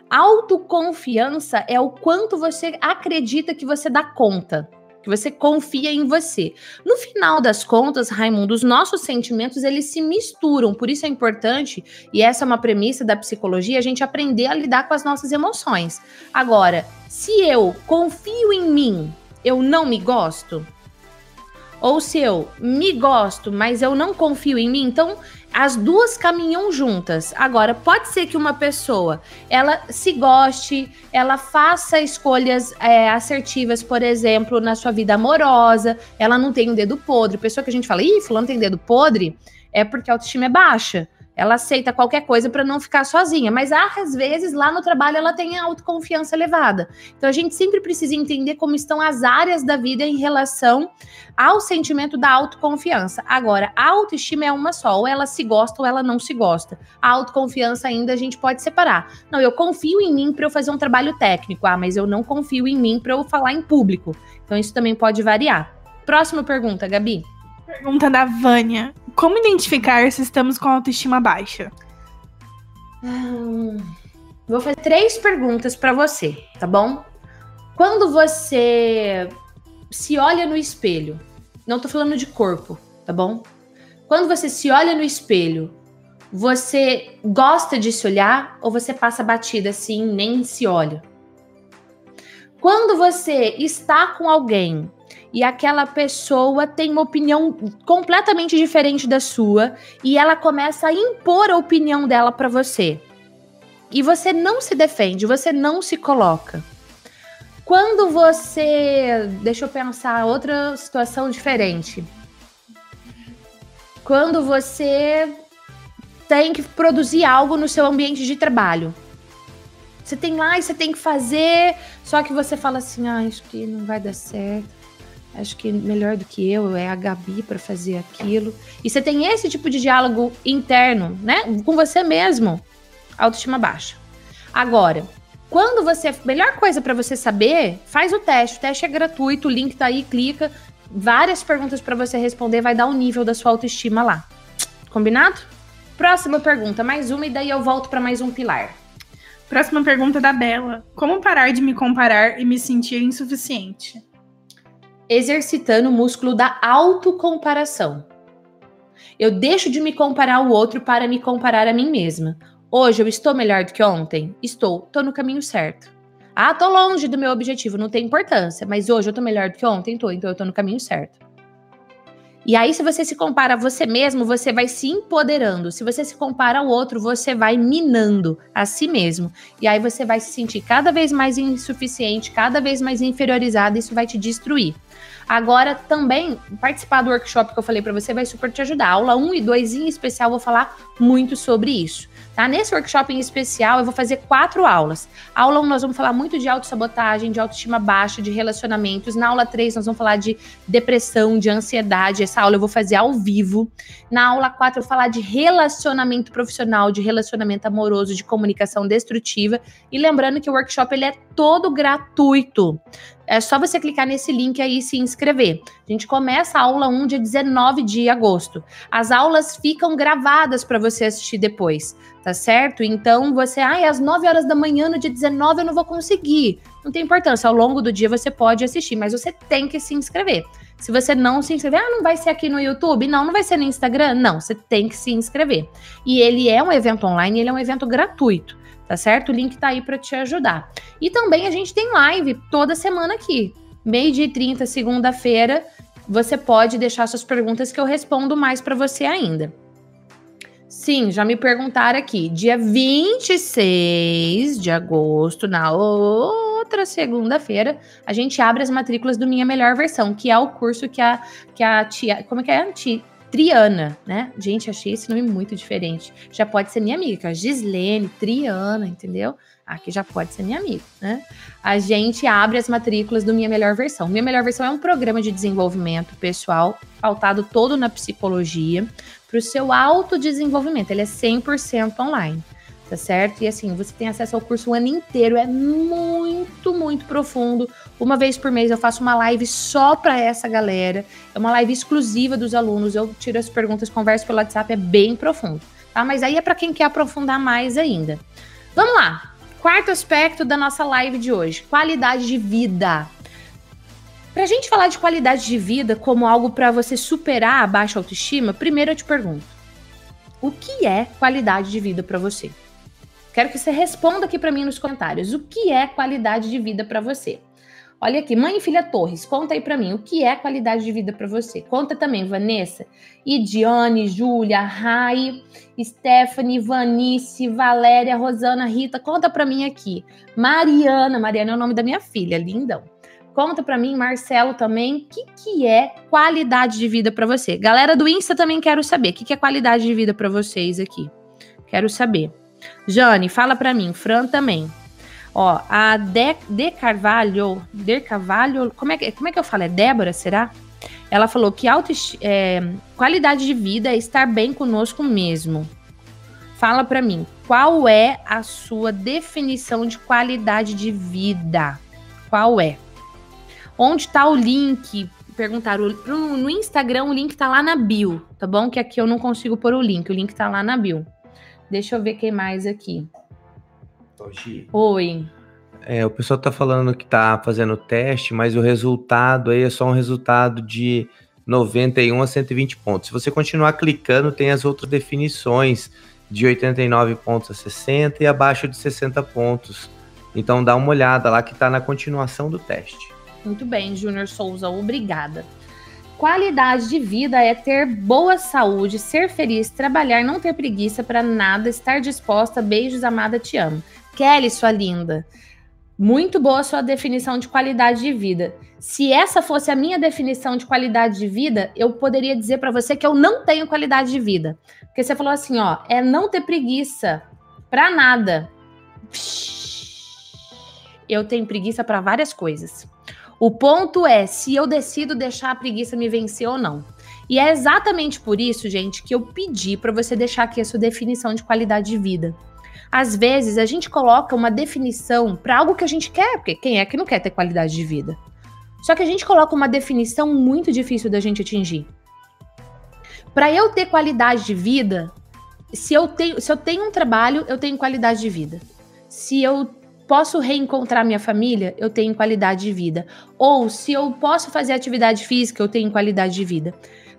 Autoconfiança é o quanto você acredita que você dá conta, que você confia em você. No final das contas, Raimundo, os nossos sentimentos eles se misturam, por isso é importante, e essa é uma premissa da psicologia, a gente aprender a lidar com as nossas emoções. Agora, se eu confio em mim, eu não me gosto, ou se eu me gosto, mas eu não confio em mim, então as duas caminham juntas. Agora, pode ser que uma pessoa ela se goste, ela faça escolhas é, assertivas, por exemplo, na sua vida amorosa, ela não tem um dedo podre. Pessoa que a gente fala, ih, fulano tem dedo podre, é porque a autoestima é baixa. Ela aceita qualquer coisa para não ficar sozinha, mas às vezes lá no trabalho ela tem a autoconfiança elevada. Então a gente sempre precisa entender como estão as áreas da vida em relação ao sentimento da autoconfiança. Agora, a autoestima é uma só, ou ela se gosta ou ela não se gosta. A autoconfiança ainda a gente pode separar. Não, eu confio em mim para eu fazer um trabalho técnico, ah, mas eu não confio em mim para eu falar em público. Então isso também pode variar. Próxima pergunta, Gabi. Pergunta da Vânia. Como identificar se estamos com autoestima baixa? Hum, vou fazer três perguntas para você, tá bom? Quando você se olha no espelho, não tô falando de corpo, tá bom? Quando você se olha no espelho, você gosta de se olhar ou você passa batida assim, nem se olha? Quando você está com alguém e aquela pessoa tem uma opinião completamente diferente da sua e ela começa a impor a opinião dela para você. E você não se defende, você não se coloca. Quando você, deixa eu pensar outra situação diferente. Quando você tem que produzir algo no seu ambiente de trabalho. Você tem lá e você tem que fazer, só que você fala assim: "Ah, isso aqui não vai dar certo". Acho que melhor do que eu é a Gabi para fazer aquilo. E você tem esse tipo de diálogo interno, né? Com você mesmo. Autoestima baixa. Agora, Quando você. Melhor coisa para você saber, faz o teste. O teste é gratuito, o link tá aí, clica. Várias perguntas para você responder, vai dar o nível da sua autoestima lá. Combinado? Próxima pergunta, mais uma, e daí eu volto para mais um pilar. Próxima pergunta da Bela. Como parar de me comparar e me sentir insuficiente? Exercitando o músculo da autocomparação. Eu deixo de me comparar ao outro para me comparar a mim mesma. Hoje eu estou melhor do que ontem? Estou. Estou no caminho certo. Ah, tô longe do meu objetivo, não tem importância, mas hoje eu tô melhor do que ontem, tô, então eu tô no caminho certo. E aí, se você se compara a você mesmo, você vai se empoderando. Se você se compara ao outro, você vai minando a si mesmo. E aí você vai se sentir cada vez mais insuficiente, cada vez mais inferiorizado, isso vai te destruir. Agora, também, participar do workshop que eu falei para você vai super te ajudar. Aula 1 e 2 em especial, vou falar muito sobre isso. Tá? Nesse workshop em especial, eu vou fazer quatro aulas. Aula 1, nós vamos falar muito de autossabotagem, de autoestima baixa, de relacionamentos. Na aula 3, nós vamos falar de depressão, de ansiedade. Essa aula eu vou fazer ao vivo. Na aula 4, eu vou falar de relacionamento profissional, de relacionamento amoroso, de comunicação destrutiva. E lembrando que o workshop ele é todo gratuito. É só você clicar nesse link aí e se inscrever. A gente começa a aula 1 dia 19 de agosto. As aulas ficam gravadas para você assistir depois, tá certo? Então você, ai, às 9 horas da manhã no dia 19 eu não vou conseguir. Não tem importância, ao longo do dia você pode assistir, mas você tem que se inscrever. Se você não se inscrever, ah, não vai ser aqui no YouTube? Não, não vai ser no Instagram? Não, você tem que se inscrever. E ele é um evento online, ele é um evento gratuito tá certo? O link tá aí para te ajudar. E também a gente tem live toda semana aqui. Meio-dia e 30, segunda-feira, você pode deixar suas perguntas que eu respondo mais para você ainda. Sim, já me perguntaram aqui. Dia 26 de agosto, na outra segunda-feira, a gente abre as matrículas do Minha Melhor Versão, que é o curso que a, que a tia. Como é que é? A tia, Triana, né? Gente, achei esse nome muito diferente. Já pode ser minha amiga, a Gislene, Triana, entendeu? Aqui já pode ser minha amiga, né? A gente abre as matrículas do Minha Melhor Versão. Minha Melhor Versão é um programa de desenvolvimento pessoal, pautado todo na psicologia, para o seu autodesenvolvimento. Ele é 100% online tá certo? E assim, você tem acesso ao curso o ano inteiro, é muito, muito profundo. Uma vez por mês eu faço uma live só para essa galera. É uma live exclusiva dos alunos. Eu tiro as perguntas, converso pelo WhatsApp, é bem profundo, tá? Mas aí é para quem quer aprofundar mais ainda. Vamos lá. Quarto aspecto da nossa live de hoje: qualidade de vida. Pra gente falar de qualidade de vida como algo para você superar a baixa autoestima, primeiro eu te pergunto: o que é qualidade de vida para você? Quero que você responda aqui para mim nos comentários. O que é qualidade de vida para você? Olha aqui, mãe e filha Torres, conta aí para mim, o que é qualidade de vida para você? Conta também, Vanessa, Idiane, Júlia, Rai, Stephanie, Vanice, Valéria, Rosana, Rita, conta para mim aqui. Mariana, Mariana é o nome da minha filha, lindão. Conta para mim, Marcelo também, o que, que é qualidade de vida para você? Galera do Insta também quero saber, o que, que é qualidade de vida para vocês aqui? Quero saber. Jane, fala para mim, Fran também. Ó, a De, De Carvalho, De Carvalho, como é, que, como é que eu falo? É Débora, será? Ela falou que auto, é, qualidade de vida é estar bem conosco mesmo. Fala para mim, qual é a sua definição de qualidade de vida? Qual é? Onde está o link? Perguntaram no Instagram, o link tá lá na bio, tá bom? Que aqui eu não consigo pôr o link, o link tá lá na bio. Deixa eu ver quem mais aqui. Oi. É, o pessoal tá falando que tá fazendo o teste, mas o resultado aí é só um resultado de 91 a 120 pontos. Se você continuar clicando, tem as outras definições de 89 pontos a 60 e abaixo de 60 pontos. Então dá uma olhada lá que tá na continuação do teste. Muito bem, Júnior Souza, obrigada. Qualidade de vida é ter boa saúde, ser feliz, trabalhar, não ter preguiça para nada, estar disposta. Beijos, amada, te amo. Kelly, sua linda. Muito boa sua definição de qualidade de vida. Se essa fosse a minha definição de qualidade de vida, eu poderia dizer para você que eu não tenho qualidade de vida. Porque você falou assim, ó, é não ter preguiça para nada. Eu tenho preguiça para várias coisas. O ponto é se eu decido deixar a preguiça me vencer ou não. E é exatamente por isso, gente, que eu pedi para você deixar aqui a sua definição de qualidade de vida. Às vezes a gente coloca uma definição para algo que a gente quer, porque quem é que não quer ter qualidade de vida? Só que a gente coloca uma definição muito difícil da gente atingir. Para eu ter qualidade de vida, se eu tenho, se eu tenho um trabalho, eu tenho qualidade de vida. Se eu posso reencontrar minha família, eu tenho qualidade de vida. Ou se eu posso fazer atividade física, eu tenho qualidade de vida.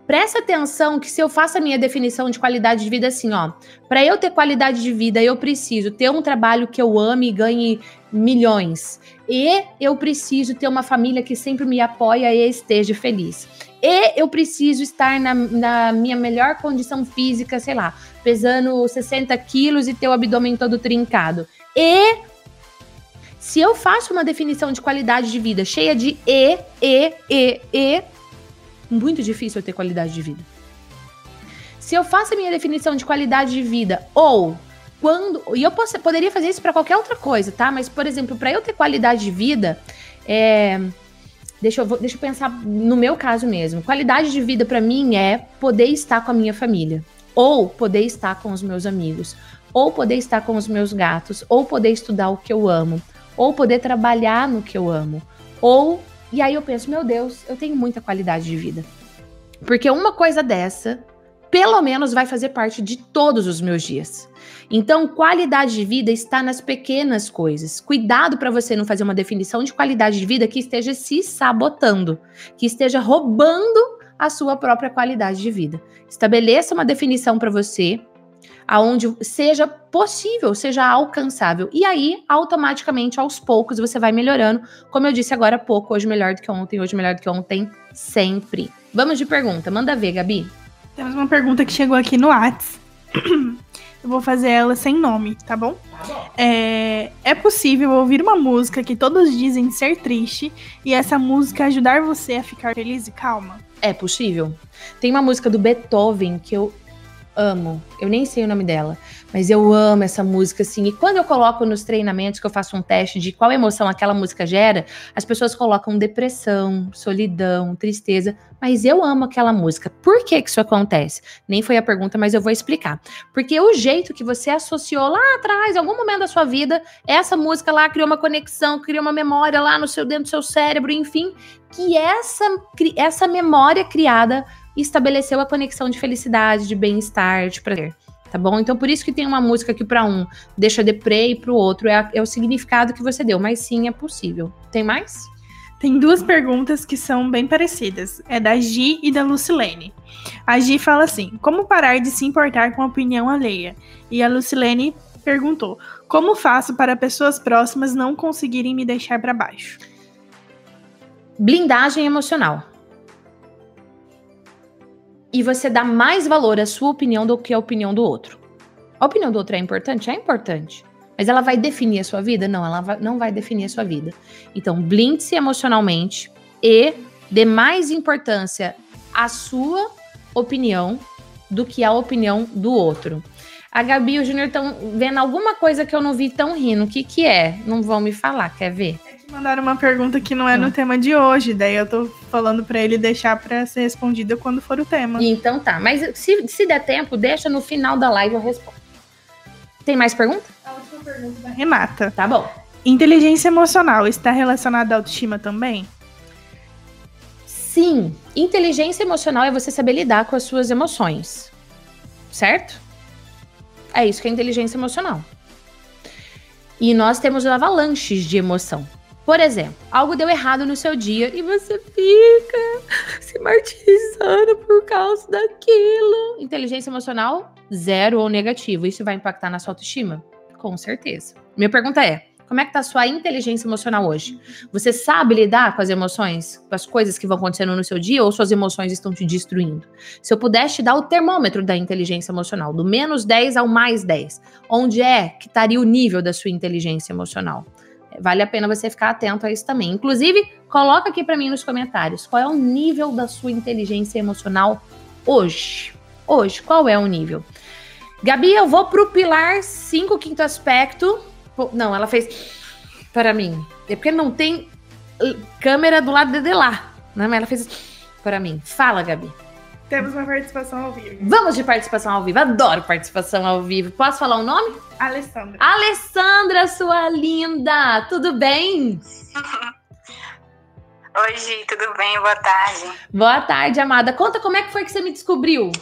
Presta atenção que se eu faço a minha definição de qualidade de vida assim, ó, para eu ter qualidade de vida, eu preciso ter um trabalho que eu ame e ganhe milhões. E eu preciso ter uma família que sempre me apoia e esteja feliz. E eu preciso estar na, na minha melhor condição física, sei lá, pesando 60 quilos e ter o abdômen todo trincado. E se eu faço uma definição de qualidade de vida cheia de e, e, e, e, muito difícil eu ter qualidade de vida. Se eu faço a minha definição de qualidade de vida ou quando. E eu posso, poderia fazer isso para qualquer outra coisa, tá? Mas, por exemplo, para eu ter qualidade de vida, é, deixa, eu, deixa eu pensar no meu caso mesmo. Qualidade de vida para mim é poder estar com a minha família, ou poder estar com os meus amigos, ou poder estar com os meus gatos, ou poder estudar o que eu amo, ou poder trabalhar no que eu amo, ou e aí eu penso, meu Deus, eu tenho muita qualidade de vida. Porque uma coisa dessa, pelo menos, vai fazer parte de todos os meus dias. Então, qualidade de vida está nas pequenas coisas. Cuidado para você não fazer uma definição de qualidade de vida que esteja se sabotando, que esteja roubando a sua própria qualidade de vida. Estabeleça uma definição para você aonde seja possível, seja alcançável. E aí, automaticamente, aos poucos, você vai melhorando. Como eu disse agora há pouco, hoje melhor do que ontem, hoje melhor do que ontem, sempre. Vamos de pergunta, manda ver, Gabi. Temos uma pergunta que chegou aqui no Whats. Eu vou fazer ela sem nome, tá bom? É, é possível ouvir uma música que todos dizem ser triste e essa música ajudar você a ficar feliz e calma? É possível. Tem uma música do Beethoven que eu amo. Eu nem sei o nome dela, mas eu amo essa música assim. E quando eu coloco nos treinamentos que eu faço um teste de qual emoção aquela música gera, as pessoas colocam depressão, solidão, tristeza, mas eu amo aquela música. Por que que isso acontece? Nem foi a pergunta, mas eu vou explicar. Porque o jeito que você associou lá atrás, em algum momento da sua vida, essa música lá criou uma conexão, criou uma memória lá no seu dentro do seu cérebro, enfim, que essa essa memória criada estabeleceu a conexão de felicidade, de bem-estar, de prazer. Tá bom? Então, por isso que tem uma música que para um deixa deprê e para o outro é, é o significado que você deu. Mas sim, é possível. Tem mais? Tem duas perguntas que são bem parecidas. É da Gi e da Lucilene. A Gi fala assim: Como parar de se importar com a opinião alheia? E a Lucilene perguntou: Como faço para pessoas próximas não conseguirem me deixar para baixo? Blindagem emocional e você dá mais valor à sua opinião do que à opinião do outro. A opinião do outro é importante? É importante. Mas ela vai definir a sua vida? Não, ela vai, não vai definir a sua vida. Então, blinde-se emocionalmente e dê mais importância à sua opinião do que à opinião do outro. A Gabi e o Júnior estão vendo alguma coisa que eu não vi tão rindo. O que, que é? Não vão me falar, quer ver? Mandaram uma pergunta que não é no hum. tema de hoje, daí eu tô falando para ele deixar para ser respondida quando for o tema. Então tá, mas se, se der tempo, deixa no final da live eu respondo. Tem mais pergunta? A última pergunta da Renata. Tá bom. Inteligência emocional está relacionada à autoestima também? Sim. Inteligência emocional é você saber lidar com as suas emoções. Certo? É isso que é inteligência emocional. E nós temos avalanches de emoção. Por exemplo, algo deu errado no seu dia e você fica se martirizando por causa daquilo. Inteligência emocional, zero ou negativo. Isso vai impactar na sua autoestima? Com certeza. Minha pergunta é: como é que tá a sua inteligência emocional hoje? Você sabe lidar com as emoções, com as coisas que vão acontecendo no seu dia ou suas emoções estão te destruindo? Se eu pudesse te dar o termômetro da inteligência emocional, do menos 10 ao mais 10, onde é que estaria o nível da sua inteligência emocional? Vale a pena você ficar atento a isso também. Inclusive, coloca aqui para mim nos comentários qual é o nível da sua inteligência emocional hoje. Hoje, qual é o nível? Gabi, eu vou pro pilar 5, quinto aspecto. Não, ela fez para mim. É porque não tem câmera do lado de lá, né? Mas ela fez para mim. Fala, Gabi. Temos uma participação ao vivo. Vamos de participação ao vivo. Adoro participação ao vivo. Posso falar o nome? Alessandra. Alessandra, sua linda. Tudo bem? [laughs] Oi, Gi, tudo bem? Boa tarde. Boa tarde, amada. Conta como é que foi que você me descobriu.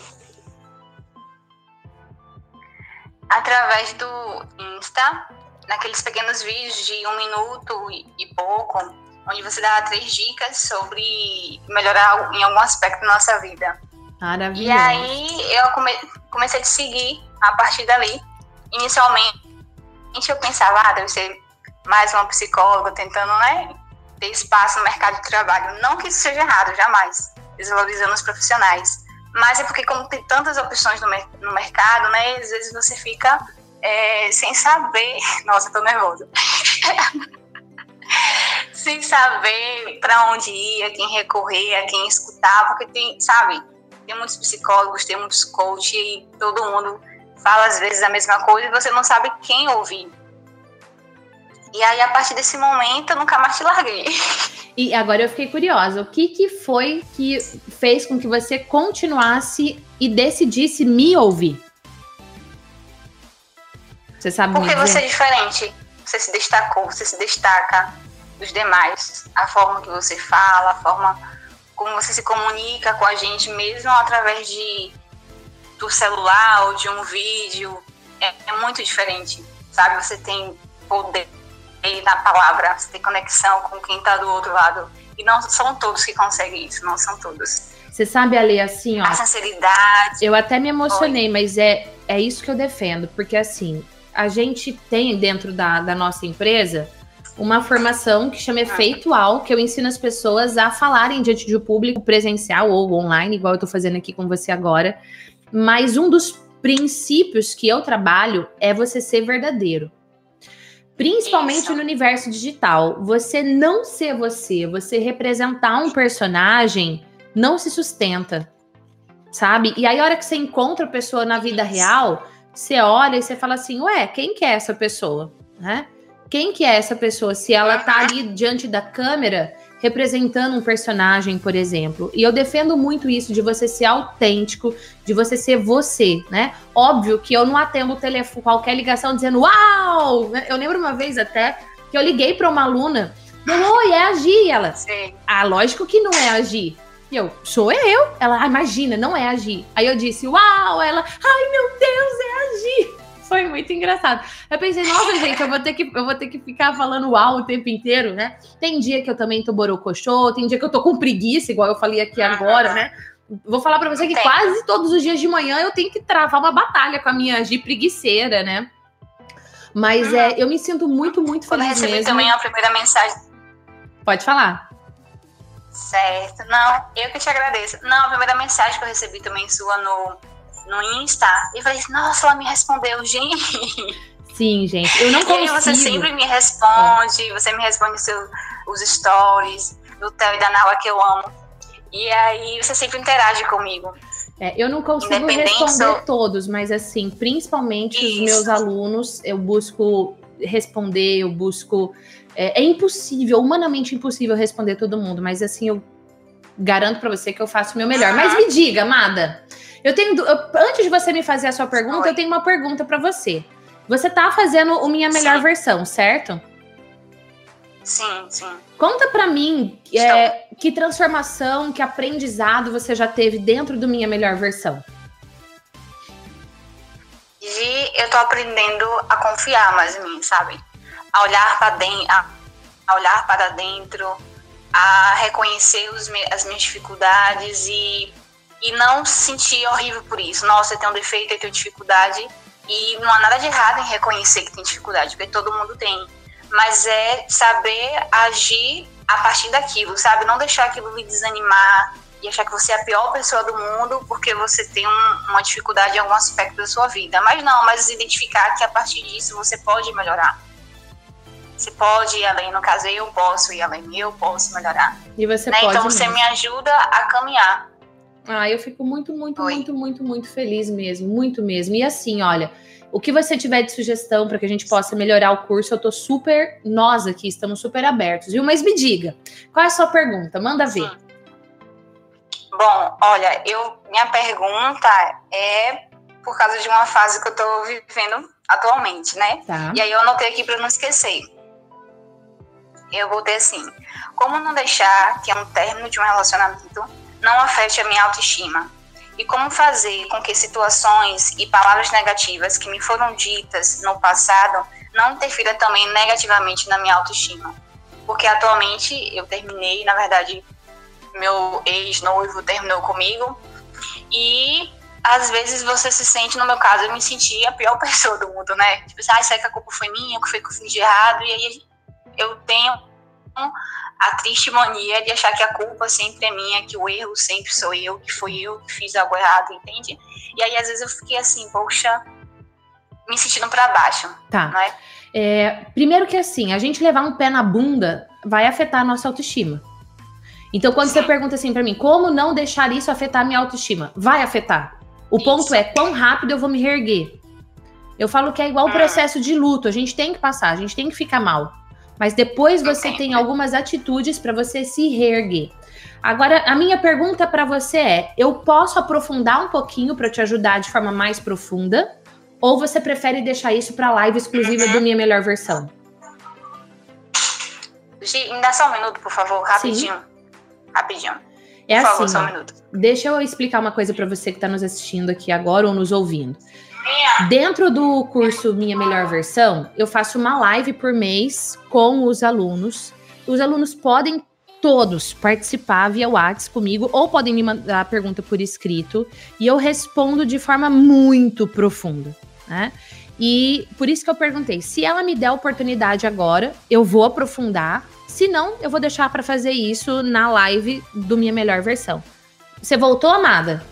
Através do Insta, naqueles pequenos vídeos de um minuto e pouco, onde você dá três dicas sobre melhorar em algum aspecto da nossa vida. Maravilha. E aí eu come comecei a seguir a partir dali. Inicialmente eu pensava, ah, deve ser mais uma psicóloga tentando, né, ter espaço no mercado de trabalho. Não que isso seja errado, jamais, desvalorizando os profissionais. Mas é porque como tem tantas opções no, mer no mercado, né, às vezes você fica é, sem saber. [laughs] Nossa, tô nervosa. [laughs] sem saber para onde ir, a quem recorrer, a quem escutar, porque tem, sabe, tem muitos psicólogos, tem muitos coaches e todo mundo fala às vezes a mesma coisa e você não sabe quem ouvir. E aí, a partir desse momento, eu nunca mais te larguei. [laughs] E agora eu fiquei curiosa. O que, que foi que fez com que você continuasse e decidisse me ouvir? Você sabe Porque você é diferente. Você se destacou, você se destaca dos demais. A forma que você fala, a forma como você se comunica com a gente, mesmo através de do celular ou de um vídeo, é, é muito diferente, sabe? Você tem poder na palavra, você tem conexão com quem está do outro lado. E não são todos que conseguem isso, não são todos. Você sabe, Ali, assim, ó. A sinceridade. Eu até me emocionei, Oi. mas é, é isso que eu defendo, porque assim, a gente tem dentro da, da nossa empresa uma formação que chama Efeitual, que eu ensino as pessoas a falarem diante de um público presencial ou online, igual eu tô fazendo aqui com você agora. Mas um dos princípios que eu trabalho é você ser verdadeiro. Principalmente Isso. no universo digital. Você não ser você, você representar um personagem não se sustenta. Sabe? E aí, a hora que você encontra a pessoa na vida Isso. real, você olha e você fala assim: ué, quem que é essa pessoa? Né? Quem que é essa pessoa? Se ela tá ali diante da câmera representando um personagem, por exemplo. E eu defendo muito isso de você ser autêntico, de você ser você, né? Óbvio que eu não atendo o telefone, qualquer ligação dizendo uau! Eu lembro uma vez até que eu liguei para uma aluna, deu, oi, é a Gi, ela. Sim. Ah, lógico que não é a Gi. E eu, sou eu? Ela, ah, imagina, não é a Gi. Aí eu disse, uau! Ela, ai meu. Foi muito engraçado. Eu pensei, nossa, gente, eu vou ter que, eu vou ter que ficar falando uau o tempo inteiro, né? Tem dia que eu também tô borocochô, tem dia que eu tô com preguiça, igual eu falei aqui agora, né? Vou falar para você que quase todos os dias de manhã eu tenho que travar uma batalha com a minha Gi preguiceira, né? Mas é, eu me sinto muito, muito feliz eu recebi mesmo. também a primeira mensagem. Pode falar. Certo. Não, eu que te agradeço. Não, a primeira mensagem que eu recebi também sua no no Insta e falei assim, nossa, ela me respondeu, gente. Sim, gente, eu não consigo. E você sempre me responde, é. você me responde seu, os stories do Theo e da Nala que eu amo. E aí você sempre interage comigo. É, eu não consigo responder todos, mas assim, principalmente Isso. os meus alunos, eu busco responder, eu busco. É, é, impossível, humanamente impossível responder todo mundo, mas assim, eu garanto para você que eu faço o meu melhor. Mas me diga, amada, eu tenho. Eu, antes de você me fazer a sua pergunta, Oi. eu tenho uma pergunta para você. Você tá fazendo o Minha Melhor sim. Versão, certo? Sim, sim. Conta para mim é, que transformação, que aprendizado você já teve dentro do Minha Melhor Versão. E eu tô aprendendo a confiar mais em mim, sabe? A olhar para dentro, a, a, olhar para dentro, a reconhecer os, as minhas dificuldades e e não se sentir horrível por isso. Nossa, eu tenho um defeito, eu tenho dificuldade. E não há nada de errado em reconhecer que tem dificuldade, porque todo mundo tem. Mas é saber agir a partir daquilo, sabe? Não deixar aquilo lhe desanimar e achar que você é a pior pessoa do mundo porque você tem um, uma dificuldade em algum aspecto da sua vida. Mas não, mas identificar que a partir disso você pode melhorar. Você pode ir além, no caso eu posso ir além, eu posso melhorar. E você né? pode então você me ajuda a caminhar. Ah, eu fico muito, muito, Oi. muito, muito, muito feliz mesmo, muito mesmo. E assim, olha, o que você tiver de sugestão para que a gente possa melhorar o curso, eu tô super, nós aqui estamos super abertos, viu? Mas me diga, qual é a sua pergunta? Manda ver. Bom, olha, eu minha pergunta é por causa de uma fase que eu tô vivendo atualmente, né? Tá. E aí eu anotei aqui para não esquecer. Eu botei assim: como não deixar que um término de um relacionamento não afete a minha autoestima? E como fazer com que situações e palavras negativas que me foram ditas no passado não interfiram também negativamente na minha autoestima? Porque atualmente eu terminei, na verdade, meu ex-noivo terminou comigo e às vezes você se sente, no meu caso, eu me senti a pior pessoa do mundo, né? Tipo, ah, será que a culpa foi minha, o que foi que eu fiz de errado? E aí eu tenho a triste mania de achar que a culpa sempre é minha, que o erro sempre sou eu, que foi eu que fiz algo errado, entende? E aí às vezes eu fiquei assim, poxa, me sentindo para baixo, Tá. né? É, primeiro que assim, a gente levar um pé na bunda vai afetar a nossa autoestima. Então, quando você Sim. pergunta assim pra mim, como não deixar isso afetar a minha autoestima? Vai afetar. O Isso. ponto é quão rápido eu vou me reerguer. Eu falo que é igual o Hum. processo de luto, a gente tem que passar, a gente tem que ficar mal. Mas depois você tem algumas atitudes pra você se reerguer. Agora, a minha pergunta pra você é: eu posso aprofundar um pouquinho pra te ajudar de forma mais profunda? Ou você prefere deixar isso pra live exclusiva Uhum. do Minha Melhor Versão? Gi, me dá só um minuto, por favor, rapidinho. Rapidinho. É por favor, assim, só um minuto. deixa eu explicar uma coisa pra você que tá nos assistindo aqui agora ou nos ouvindo. Dentro do curso Minha Melhor Versão, eu faço uma live por mês com os alunos. Os alunos podem todos participar via WhatsApp comigo ou podem me mandar a pergunta por escrito e eu respondo de forma muito profunda, né? E por isso que eu perguntei, se ela me der a oportunidade agora, eu vou aprofundar. Se não, eu vou deixar pra fazer isso na live do Minha Melhor Versão. Você voltou, amada?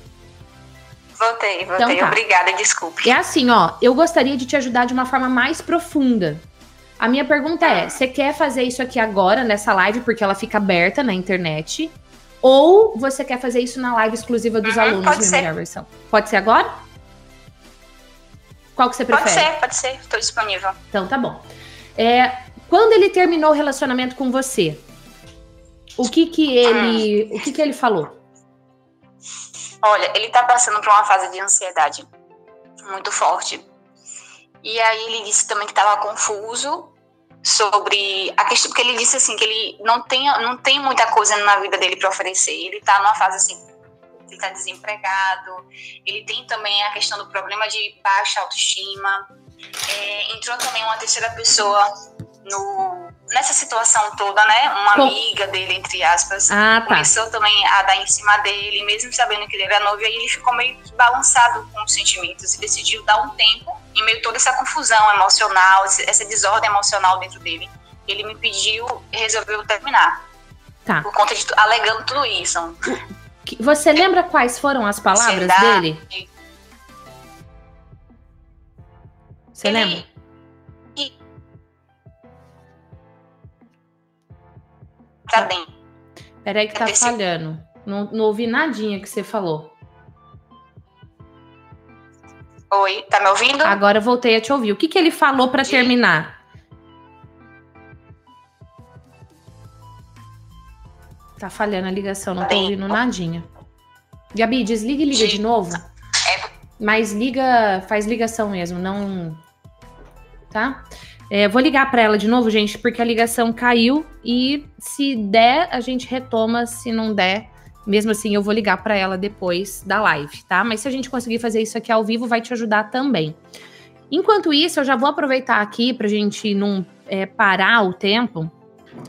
Voltei, voltei. Então tá. Obrigada, desculpe. É assim, ó, eu gostaria de te ajudar de uma forma mais profunda. A minha pergunta é: você quer fazer isso aqui agora, nessa live, porque ela fica aberta na internet? Ou você quer fazer isso na live exclusiva dos Uhum, alunos pode ser. melhor versão? Pode ser agora? Qual que você Pode prefere? ser, pode ser. Estou disponível. Então tá bom. É, quando ele terminou o relacionamento com você, o que que ele, o que que ele falou? Olha, ele tá passando por uma fase de ansiedade muito forte. E aí ele disse também que estava confuso sobre a questão, porque ele disse assim que ele não tem, não tem muita coisa na vida dele para oferecer. Ele tá numa fase assim, ele tá desempregado. Ele tem também a questão do problema de baixa autoestima. É, entrou também uma terceira pessoa no, nessa situação toda, né? Uma Com- amiga dele, entre aspas Ah, tá. começou também a dar em cima dele, mesmo sabendo que ele era novo, e aí ele ficou meio que balançado com os sentimentos e decidiu dar um tempo em meio a toda essa confusão emocional, essa desordem emocional dentro dele. Ele me pediu e resolveu terminar. Tá. Por conta de alegando tudo isso. Você lembra quais foram as palavras Ansiedade, dele? Você Ele- lembra? Pra dentro. Peraí que tá Esse- falhando. Não, não ouvi nadinha que você falou. Oi, tá me ouvindo? Agora voltei a te ouvir. O que, que ele falou pra De- terminar? Tá falhando a ligação, não tô Bem. ouvindo nadinha. Gabi, desliga e liga De- de novo. É. Mas liga, faz ligação mesmo, não. Tá? É, vou ligar pra ela de novo, gente, porque a ligação caiu e se der, a gente retoma. Se não der, mesmo assim, eu vou ligar pra ela depois da live, tá? Mas se a gente conseguir fazer isso aqui ao vivo, vai te ajudar também. Enquanto isso, eu já vou aproveitar aqui pra gente não é, parar o tempo.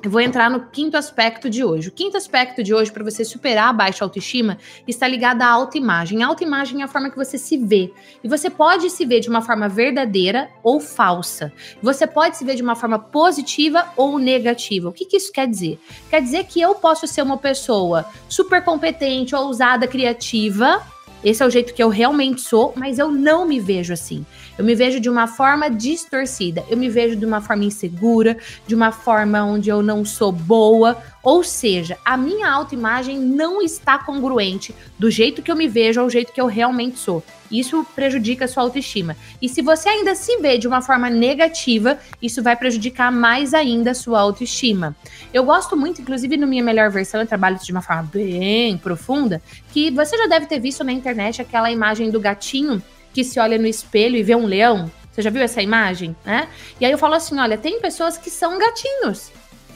Eu vou entrar no quinto aspecto de hoje. O quinto aspecto de hoje, para você superar a baixa autoestima, está ligado à autoimagem. A autoimagem é a forma que você se vê. E você pode se ver de uma forma verdadeira ou falsa. Você pode se ver de uma forma positiva ou negativa. O que, que isso quer dizer? Quer dizer que eu posso ser uma pessoa super competente, ousada, criativa. Esse é o jeito que eu realmente sou, mas eu não me vejo assim. Eu me vejo de uma forma distorcida. Eu me vejo de uma forma insegura, de uma forma onde eu não sou boa Ou seja, a minha autoimagem não está congruente do jeito que eu me vejo ao jeito que eu realmente sou. Isso prejudica a sua autoestima. E se você ainda se vê de uma forma negativa, isso vai prejudicar mais ainda a sua autoestima. Eu gosto muito, inclusive no minha melhor versão, eu trabalho isso de uma forma bem profunda, que você já deve ter visto na internet aquela imagem do gatinho que se olha no espelho e vê um leão. Você já viu essa imagem, né? E aí eu falo assim, olha, tem pessoas que são gatinhos,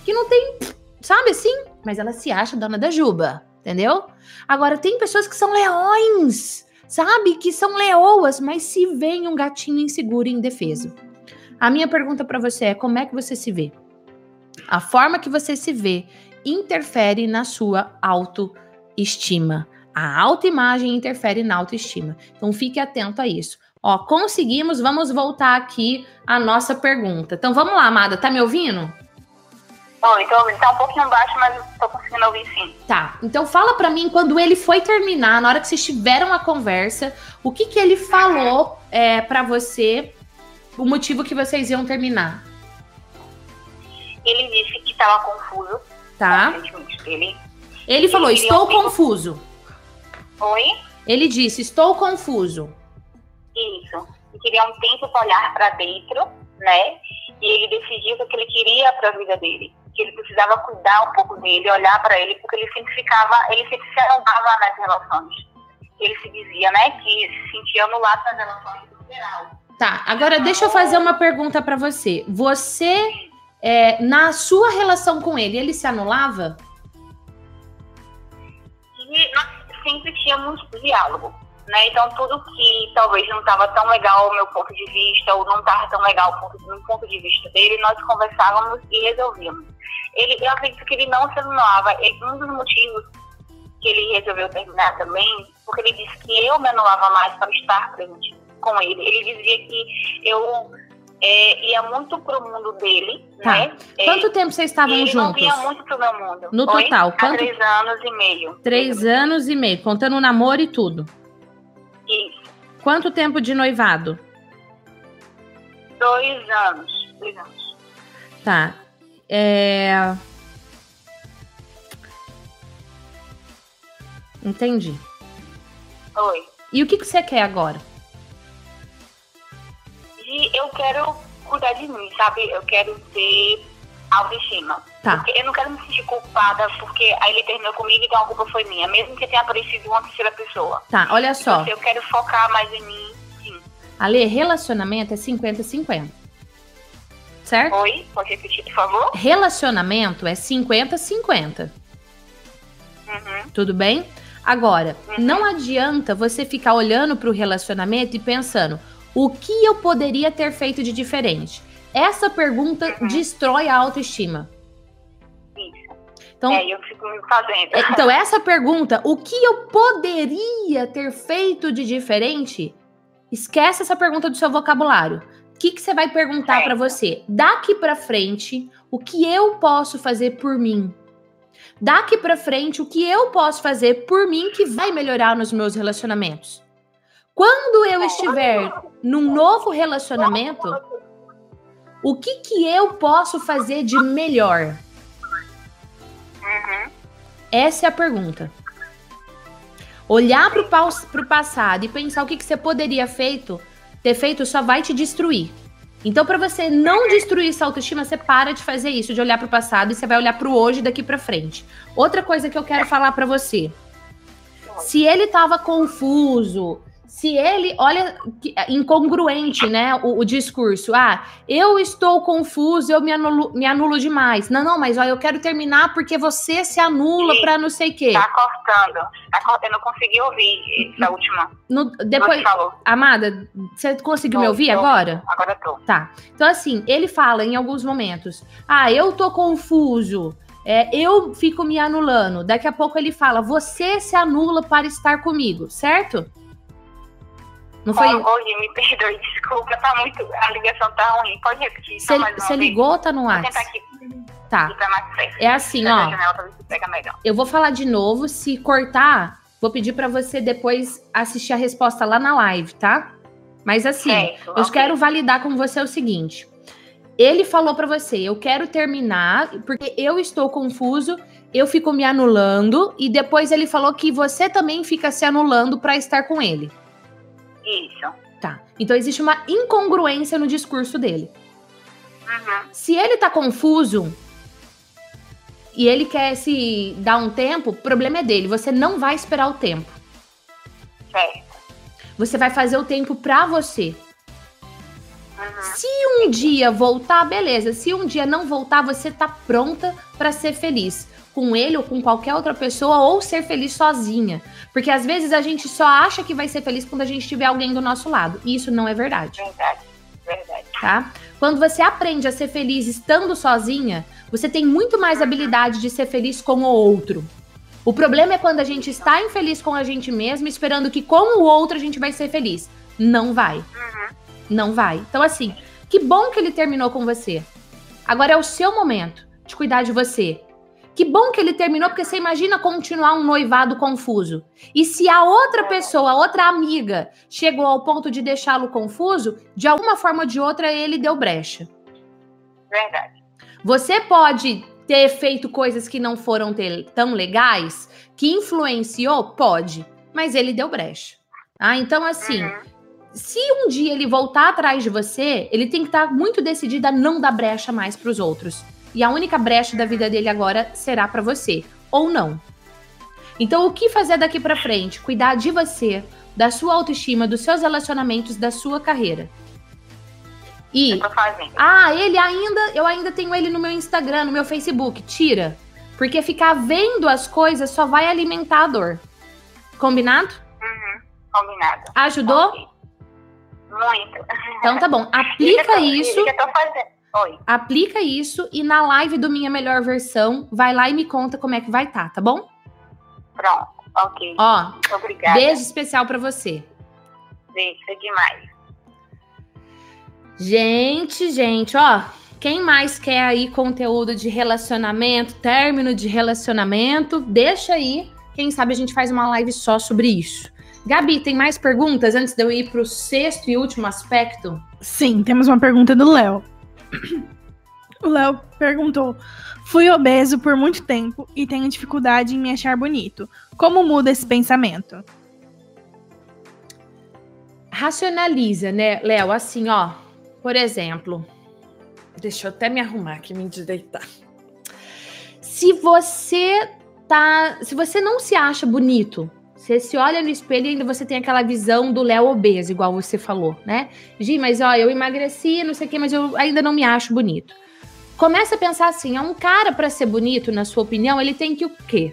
que não tem sabe assim? Mas ela se acha dona da juba, entendeu? Agora, tem pessoas que são leões, sabe? Que são leoas, mas se vem um gatinho inseguro e indefeso. A minha pergunta para você é: como é que você se vê? A forma que você se vê interfere na sua autoestima. A autoimagem interfere na autoestima. Então fique atento a isso. Ó, conseguimos, vamos voltar aqui à nossa pergunta. Então vamos lá, amada, tá me ouvindo? Tô ouvindo. Tá um pouquinho baixo, mas tô conseguindo ouvir sim. Tá, então fala para mim quando ele foi terminar, na hora que vocês tiveram a conversa, o que que ele falou é, para você, o motivo que vocês iam terminar? Ele disse que tava confuso. Tá. Ele, ele falou, estou confuso. Oi? Ele disse, estou confuso. Isso. E queria um tempo para olhar para dentro, né? E ele decidiu o que ele queria para a vida dele que ele precisava cuidar um pouco dele, olhar para ele, porque ele sempre ficava, ele sempre se anulava nas relações. Ele se dizia, né, que se sentia anulado nas relações no geral. Tá, agora deixa eu fazer uma pergunta para você. Você, é, na sua relação com ele, ele se anulava? E sempre tínhamos diálogo. Né? Então, tudo que talvez não estava tão legal ao meu ponto de vista, ou não estava tão legal no ponto de vista dele, nós conversávamos e resolvíamos. Ele, eu acredito que ele não se anulava. Um dos motivos que ele resolveu terminar também, porque ele disse que eu me anulava mais para estar presente com ele. Ele dizia que eu é, ia muito pro mundo dele, tá. né? Quanto é, tempo vocês estavam juntos? Ele não ia muito pro meu mundo. No Oi? total, quanto? Há três anos e meio. Três anos e meio, contando o namoro e tudo. Isso. Quanto tempo de noivado? Dois anos. Dois anos. Tá. É... Entendi. Oi. E o que, que você quer agora? E eu quero cuidar de mim, sabe? Eu quero ter autoestima. Tá. Porque eu não quero me sentir culpada porque aí ele terminou comigo, então a culpa foi minha, mesmo que tenha aparecido uma terceira pessoa. Tá, olha só. Então, eu quero focar mais em mim, sim. Ale, relacionamento é 50-50. Certo? Oi, pode repetir, por favor? Relacionamento é 50-50. Uhum. Tudo bem? Agora, uhum. não adianta você ficar olhando para o relacionamento e pensando o que eu poderia ter feito de diferente. Essa pergunta uhum. destrói a autoestima. Isso. Então, é, eu fico me fazendo. [laughs] Então, essa pergunta, o que eu poderia ter feito de diferente? Esquece essa pergunta do seu vocabulário. O que, que você vai perguntar para você? Daqui para frente, o que eu posso fazer por mim? Daqui para frente, o que eu posso fazer por mim que vai melhorar nos meus relacionamentos? Quando eu estiver num novo relacionamento, o que que eu posso fazer de melhor? Uhum. Essa é a pergunta. Olhar para o passado e pensar o que, que você poderia feito, ter feito só vai te destruir. Então, para você não destruir sua autoestima, você para de fazer isso, de olhar para o passado e você vai olhar para o hoje daqui para frente. Outra coisa que eu quero falar para você: se ele estava confuso, se ele, olha, é incongruente, né, o, o, discurso. Ah, eu estou confuso, eu me anulo, me anulo demais. Não, não, mas ó, eu quero terminar porque você se anula para não sei o quê. Tá cortando. Tá, eu não consegui ouvir essa última. No, depois, Amada, você conseguiu tô, me ouvir tô, agora? Agora tô. Tá. Então, assim, ele fala em alguns momentos: Ah, eu tô confuso. É, eu fico me anulando. Daqui a pouco ele fala: Você se anula para estar comigo, certo? Não foi? Oi, me perdoe, [laughs] desculpa, tá muito. A ligação tá ruim. Pode repetir. Você ligou ou tá no ar? Tá. É assim, ó. Eu vou falar de novo. Se cortar, vou pedir para você depois assistir a resposta lá na live, tá? Mas assim, certo, eu quero validar com você o seguinte. Ele falou para você: eu quero terminar porque eu estou confuso eu fico me anulando e depois ele falou que você também fica se anulando para estar com ele. Isso. Tá. Então existe uma incongruência no discurso dele. Uhum. Se ele tá confuso e ele quer se dar um tempo, o problema é dele. Você não vai esperar o tempo. Certo. Você vai fazer o tempo pra você. Uhum. Se um dia voltar, beleza. Se um dia não voltar, você tá pronta pra ser feliz. Com ele ou com qualquer outra pessoa, ou ser feliz sozinha. Porque às vezes a gente só acha que vai ser feliz quando a gente tiver alguém do nosso lado. E isso não é verdade, Verdade. Verdade. tá? Quando você aprende a ser feliz estando sozinha, você tem muito mais habilidade de ser feliz com o outro. O problema é quando a gente está infeliz com a gente mesmo, esperando que com o outro a gente vai ser feliz. Não vai. Uhum. Não vai. Então, assim, que bom que ele terminou com você. Agora é o seu momento de cuidar de você. Que bom que ele terminou, porque você imagina continuar um noivado confuso. E se a outra pessoa, a outra amiga, chegou ao ponto de deixá-lo confuso, de alguma forma ou de outra ele deu brecha. Verdade. Você pode ter feito coisas que não foram tão legais, que influenciou? Pode. Mas ele deu brecha. Ah, então assim. Uhum. Se um dia ele voltar atrás de você, ele tem que estar muito decidido a não dar brecha mais para os outros. E a única brecha da vida dele agora será para você, ou não. Então, o que fazer daqui para frente? Cuidar de você, da sua autoestima, dos seus relacionamentos, da sua carreira. E ah, ele ainda, eu ainda tenho ele no meu Instagram, no meu Facebook. Tira. Porque ficar vendo as coisas só vai alimentar a dor. Combinado? Uhum. Combinado. Ajudou? Ok. Muito. Então tá bom. Aplica isso. que eu tô fazendo. Oi. Aplica isso e na live do Minha Melhor Versão, vai lá e me conta como é que vai tá, tá bom? Pronto. Ok. Ó, Obrigada. beijo especial pra você. Beijo. Foi demais. Gente, gente, ó, quem mais quer aí conteúdo de relacionamento, término de relacionamento, deixa aí. Quem sabe a gente faz uma live só sobre isso. Gabi, tem mais perguntas antes de eu ir pro sexto e último aspecto? Sim, temos uma pergunta do Léo. O Léo perguntou: Fui obeso por muito tempo e tenho dificuldade em me achar bonito. Como muda esse pensamento? Racionaliza, né, Léo? Assim, ó. Por exemplo, deixa eu até me arrumar aqui, me endireitar. Se você tá. Se você não se acha bonito, você se olha no espelho e ainda você tem aquela visão do Léo obeso, igual você falou, né? Gi, mas ó, eu emagreci, não sei o quê, mas eu ainda não me acho bonito. Começa a pensar assim: é um cara pra ser bonito, na sua opinião, ele tem que o quê?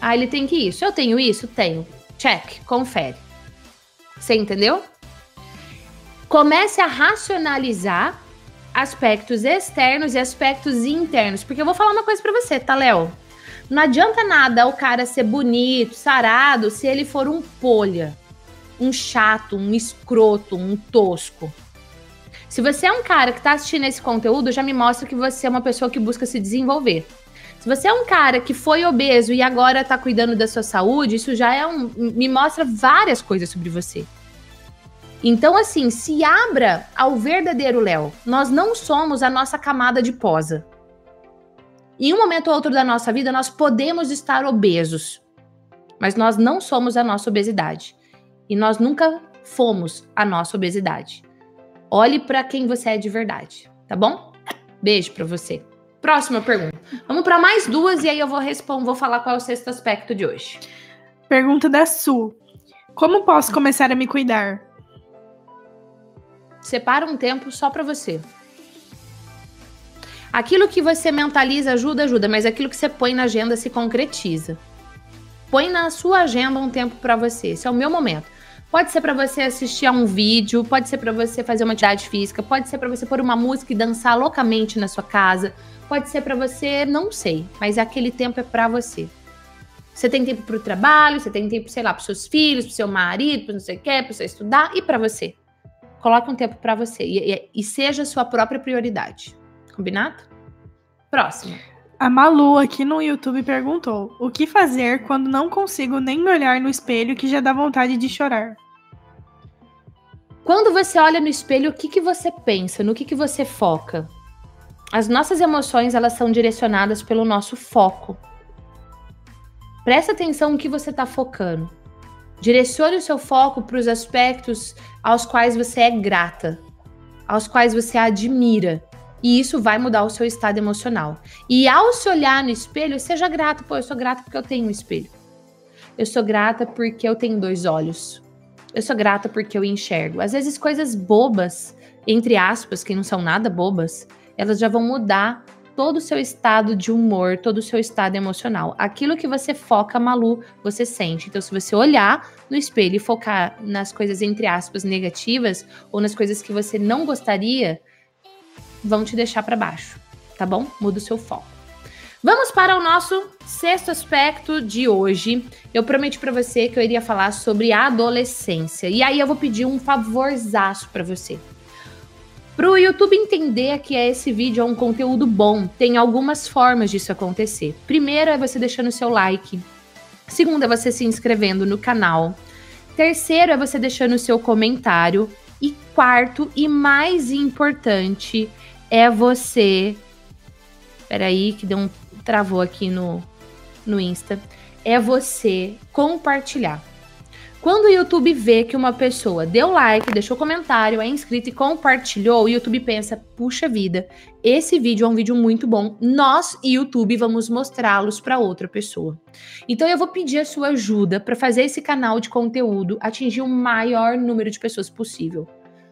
Ah, ele tem que isso. Eu tenho isso? Tenho. Check, confere. Você entendeu? Comece a racionalizar aspectos externos e aspectos internos. Porque eu vou falar uma coisa pra você, tá, Léo? Não adianta nada o cara ser bonito, sarado, se ele for um polha, um chato, um escroto, um tosco. Se você é um cara que tá assistindo esse conteúdo, já me mostra que você é uma pessoa que busca se desenvolver. Se você é um cara que foi obeso e agora tá cuidando da sua saúde, isso já é um. me mostra várias coisas sobre você. Então, assim, se abra ao verdadeiro Léo. Nós não somos a nossa camada de posa. Em um momento ou outro da nossa vida, nós podemos estar obesos, mas nós não somos a nossa obesidade. E nós nunca fomos a nossa obesidade. Olhe para quem você é de verdade, tá bom? Beijo para você. Próxima pergunta. Vamos para mais duas e aí eu vou responder, vou falar qual é o sexto aspecto de hoje. Pergunta da Su: Como posso começar a me cuidar? Separa um tempo só para você. Aquilo que você mentaliza ajuda, ajuda, mas aquilo que você põe na agenda se concretiza. Põe na sua agenda um tempo para você. Esse é o meu momento. Pode ser para você assistir a um vídeo, pode ser para você fazer uma atividade física, pode ser para você pôr uma música e dançar loucamente na sua casa, pode ser para você, não sei, mas aquele tempo é para você. Você tem tempo para o trabalho, você tem tempo, sei lá, para seus filhos, para seu marido, para não sei o quê, para você estudar e para você. Coloque um tempo para você e, e, e seja a sua própria prioridade. Combinado? Próximo. A Malu aqui no YouTube perguntou: O que fazer quando não consigo nem me olhar no espelho que já dá vontade de chorar? Quando você olha no espelho, o que, que você pensa? No que, que você foca? as nossas emoções elas são direcionadas pelo nosso foco. Presta atenção no que você está focando. Direcione o seu foco para os aspectos aos quais você é grata, aos quais você admira. E isso vai mudar o seu estado emocional. E ao se olhar no espelho, seja grato. Pô, eu sou grata porque eu tenho um espelho. Eu sou grata porque eu tenho dois olhos. Eu sou grata porque eu enxergo. Às vezes, coisas bobas, entre aspas, que não são nada bobas, elas já vão mudar todo o seu estado de humor, todo o seu estado emocional. Aquilo que você foca, Malu, você sente. Então, se você olhar no espelho e focar nas coisas, entre aspas, negativas, ou nas coisas que você não gostaria, vão te deixar para baixo, tá bom? Muda o seu foco. Vamos para o nosso sexto aspecto de hoje. Eu prometi para você que eu iria falar sobre a adolescência. E aí eu vou pedir um favorzaço para você. Para o YouTube entender que esse vídeo é um conteúdo bom, tem algumas formas disso acontecer. Primeiro é você deixando o seu like. Segundo é você se inscrevendo no canal. Terceiro é você deixando o seu comentário. E quarto e mais importante é você. Peraí, que deu um. Travou aqui no, no Insta. É você compartilhar. Quando o YouTube vê que uma pessoa deu like, deixou comentário, é inscrito e compartilhou, o YouTube pensa: puxa vida, esse vídeo é um vídeo muito bom. Nós, YouTube, vamos mostrá-los para outra pessoa. Então eu vou pedir a sua ajuda para fazer esse canal de conteúdo atingir o maior número de pessoas possível.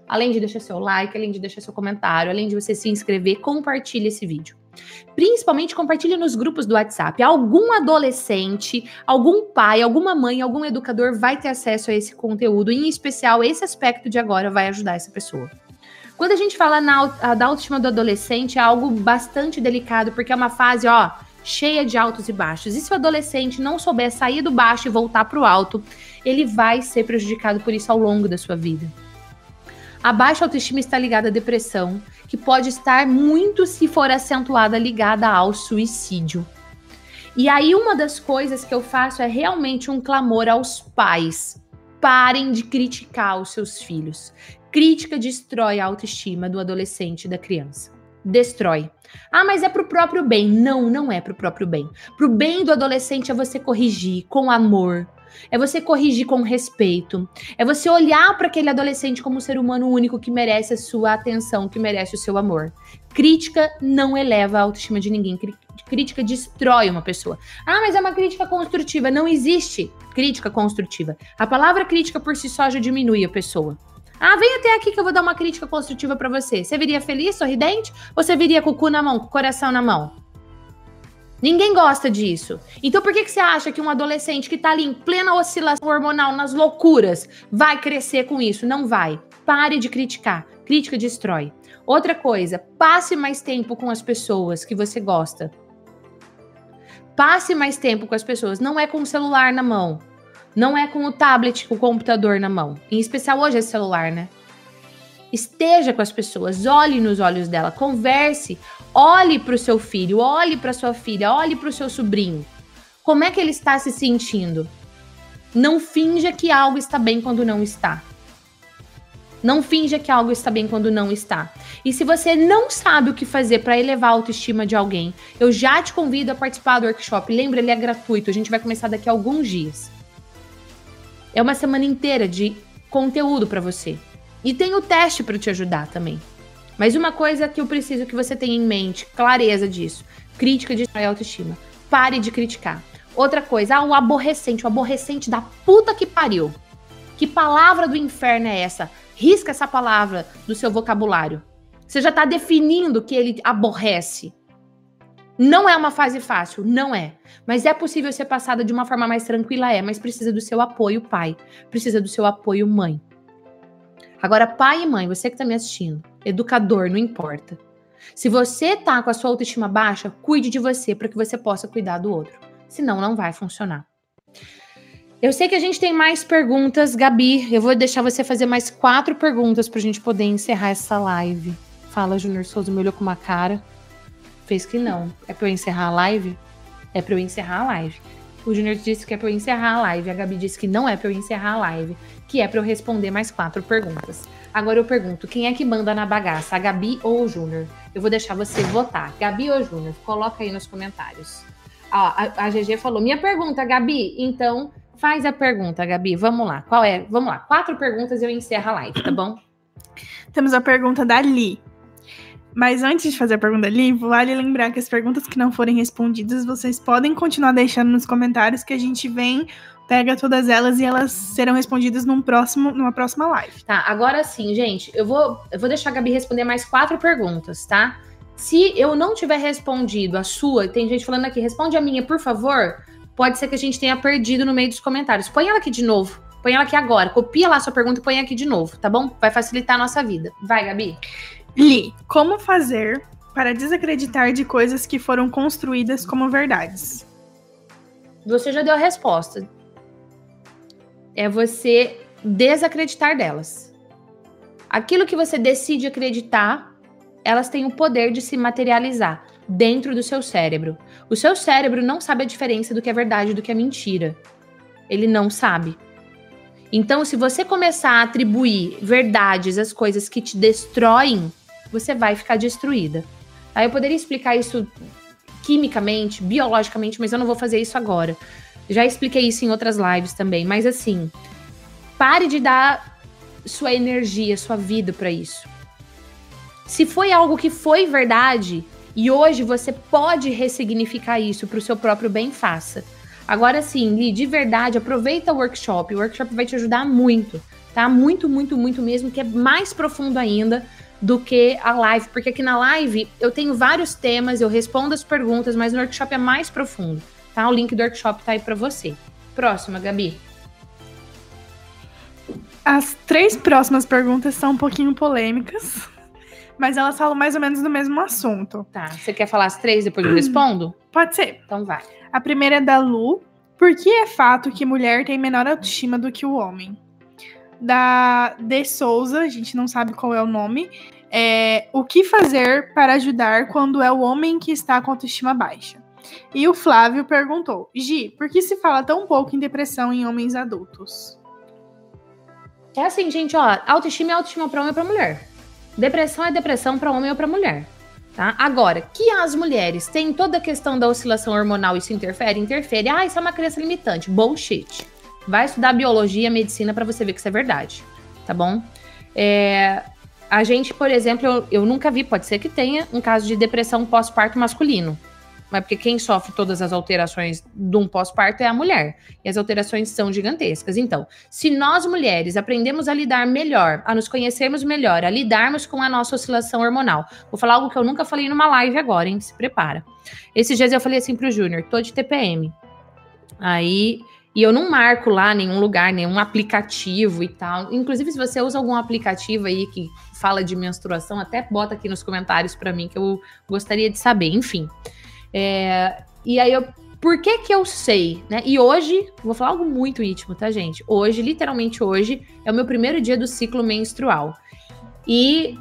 Além de deixar seu like, além de deixar seu comentário, além de você se inscrever, compartilhe esse vídeo. Principalmente compartilhe nos grupos do WhatsApp. Algum adolescente, algum pai, alguma mãe, algum educador vai ter acesso a esse conteúdo. Em especial, esse aspecto de agora vai ajudar essa pessoa. Quando a gente fala na, da autoestima do adolescente, é algo bastante delicado, porque é uma fase, ó, cheia de altos e baixos. E se o adolescente não souber sair do baixo e voltar para o alto, ele vai ser prejudicado por isso ao longo da sua vida. A baixa autoestima está ligada à depressão, que pode estar muito, se for acentuada, ligada ao suicídio. E aí, uma das coisas que eu faço é realmente um clamor aos pais. Parem de criticar os seus filhos. Crítica destrói a autoestima do adolescente e da criança. Destrói. Ah, mas é pro próprio bem. Não, não é pro próprio bem. Pro bem do adolescente é você corrigir com amor, é você corrigir com respeito, é você olhar para aquele adolescente como um ser humano único que merece a sua atenção, que merece o seu amor. Crítica não eleva a autoestima de ninguém. Crítica destrói uma pessoa. Ah, mas é uma crítica construtiva. Não existe crítica construtiva. A palavra crítica por si só já diminui a pessoa. Ah, vem até aqui que eu vou dar uma crítica construtiva para você. Você viria feliz, sorridente? Ou você viria com o cu na mão, com o coração na mão? Ninguém gosta disso. Então por que, que você acha que um adolescente que tá ali em plena oscilação hormonal, nas loucuras, vai crescer com isso? Não vai. Pare de criticar. Crítica destrói. Outra coisa, passe mais tempo com as pessoas que você gosta. Passe mais tempo com as pessoas. Não é com o celular na mão. Não é com o tablet, com o computador na mão. Em especial hoje é celular, né? Esteja com as pessoas, olhe nos olhos dela, converse, olhe para o seu filho, olhe para sua filha, olhe para o seu sobrinho. Como é que ele está se sentindo? Não finja que algo está bem quando não está. Não finja que algo está bem quando não está. E se você não sabe o que fazer para elevar a autoestima de alguém, eu já te convido a participar do workshop. Lembra, ele é gratuito. A gente vai começar daqui a alguns dias. É uma semana inteira de conteúdo para você. E tem o teste para te ajudar também. Mas uma coisa que eu preciso que você tenha em mente, clareza disso. Crítica de autoestima. Pare de criticar. Outra coisa, ah, o aborrecente, o aborrecente da puta que pariu. Que palavra do inferno é essa? Risca essa palavra do seu vocabulário. Você já está definindo que ele aborrece. Não é uma fase fácil, não é. Mas é possível ser passada de uma forma mais tranquila, é. Mas precisa do seu apoio, pai. Precisa do seu apoio, mãe. Agora, pai e mãe, você que está me assistindo, educador, não importa. Se você tá com a sua autoestima baixa, cuide de você para que você possa cuidar do outro. Senão, não vai funcionar. Eu sei que a gente tem mais perguntas, Gabi. Eu vou deixar você fazer mais quatro perguntas para a gente poder encerrar essa live. Fala, Júnior Souza, me olhou com uma cara. Fez que não. É para eu encerrar a live? É para eu encerrar a live. O Júnior disse que é pra eu encerrar a live. A Gabi disse que não é pra eu encerrar a live, que é pra eu responder mais quatro perguntas. Agora eu pergunto, quem é que manda na bagaça, a Gabi ou o Júnior? Eu vou deixar você votar. Gabi ou Júnior? Coloca aí nos comentários. Ó, a, a GG falou, minha pergunta, Gabi. Então, faz a pergunta, Gabi. Vamos lá. Qual é? Vamos lá. Quatro perguntas e eu encerro a live, tá bom? Temos a pergunta da Li. Mas antes de fazer a pergunta ali, vale lembrar que as perguntas que não forem respondidas, vocês podem continuar deixando nos comentários que a gente vem, pega todas elas e elas serão respondidas num próximo, numa próxima live. Tá, agora sim, gente, eu vou, eu vou deixar a Gabi responder mais quatro perguntas, tá? Se eu não tiver respondido a sua, tem gente falando aqui, responde a minha, por favor. Pode ser que a gente tenha perdido no meio dos comentários. Põe ela aqui de novo. Põe ela aqui agora. Copia lá a sua pergunta e põe aqui de novo, tá bom? Vai facilitar a nossa vida. Vai, Gabi. Li, como fazer para desacreditar de coisas que foram construídas como verdades? Você já deu a resposta. É você desacreditar delas. Aquilo que você decide acreditar, elas têm o poder de se materializar dentro do seu cérebro. O seu cérebro não sabe a diferença do que é verdade e do que é mentira. Ele não sabe. Então, se você começar a atribuir verdades às coisas que te destroem, você vai ficar destruída. Aí eu poderia explicar isso quimicamente, biologicamente, mas eu não vou fazer isso agora. Já expliquei isso em outras lives também, mas assim, pare de dar sua energia, sua vida para isso. Se foi algo que foi verdade e hoje você pode ressignificar isso para o seu próprio bem, faça. Agora sim, Li, de verdade, aproveita o workshop. O workshop vai te ajudar muito, tá? Muito, muito, muito mesmo, que é mais profundo ainda do que a live, porque aqui na live eu tenho vários temas, eu respondo as perguntas, mas no workshop é mais profundo, tá? O link do workshop tá aí para você. Próxima, Gabi. As três próximas perguntas são um pouquinho polêmicas, mas elas falam mais ou menos do mesmo assunto. Tá, você quer falar as três depois eu respondo? [clears throat] Pode ser. Então vai. A primeira é da Lu. Por que é fato que mulher tem menor autoestima do que o homem? Da De Souza, a gente não sabe qual é o nome. É, o que fazer para ajudar quando é o homem que está com autoestima baixa? E o Flávio perguntou: Gi, por que se fala tão pouco em depressão em homens adultos? É assim, gente, ó, autoestima é autoestima para homem ou para mulher. Depressão é depressão para homem ou para mulher. Tá? Agora, que as mulheres têm toda a questão da oscilação hormonal, isso interfere? Interfere. Ah, isso é uma crença limitante. Bullshit. Vai estudar biologia, medicina para você ver que isso é verdade, tá bom? É, a gente, por exemplo, eu, eu, nunca vi, pode ser que tenha, um caso de depressão pós-parto masculino. Mas porque quem sofre todas as alterações de um pós-parto é a mulher. E as alterações são gigantescas. Então, se nós mulheres aprendemos a lidar melhor, a nos conhecermos melhor, a lidarmos com a nossa oscilação hormonal. Vou falar algo que eu nunca falei numa live agora, hein? Se prepara. Esses dias eu falei assim pro Júnior, tô de TPM. Aí e eu não marco lá nenhum lugar, nenhum aplicativo e tal. Inclusive, se você usa algum aplicativo aí que fala de menstruação, até bota aqui nos comentários para mim que eu gostaria de saber. Enfim. É, e aí eu. Por que que eu sei, né? E hoje, vou falar algo muito íntimo, tá, gente? Hoje, literalmente hoje, é o meu primeiro dia do ciclo menstrual. E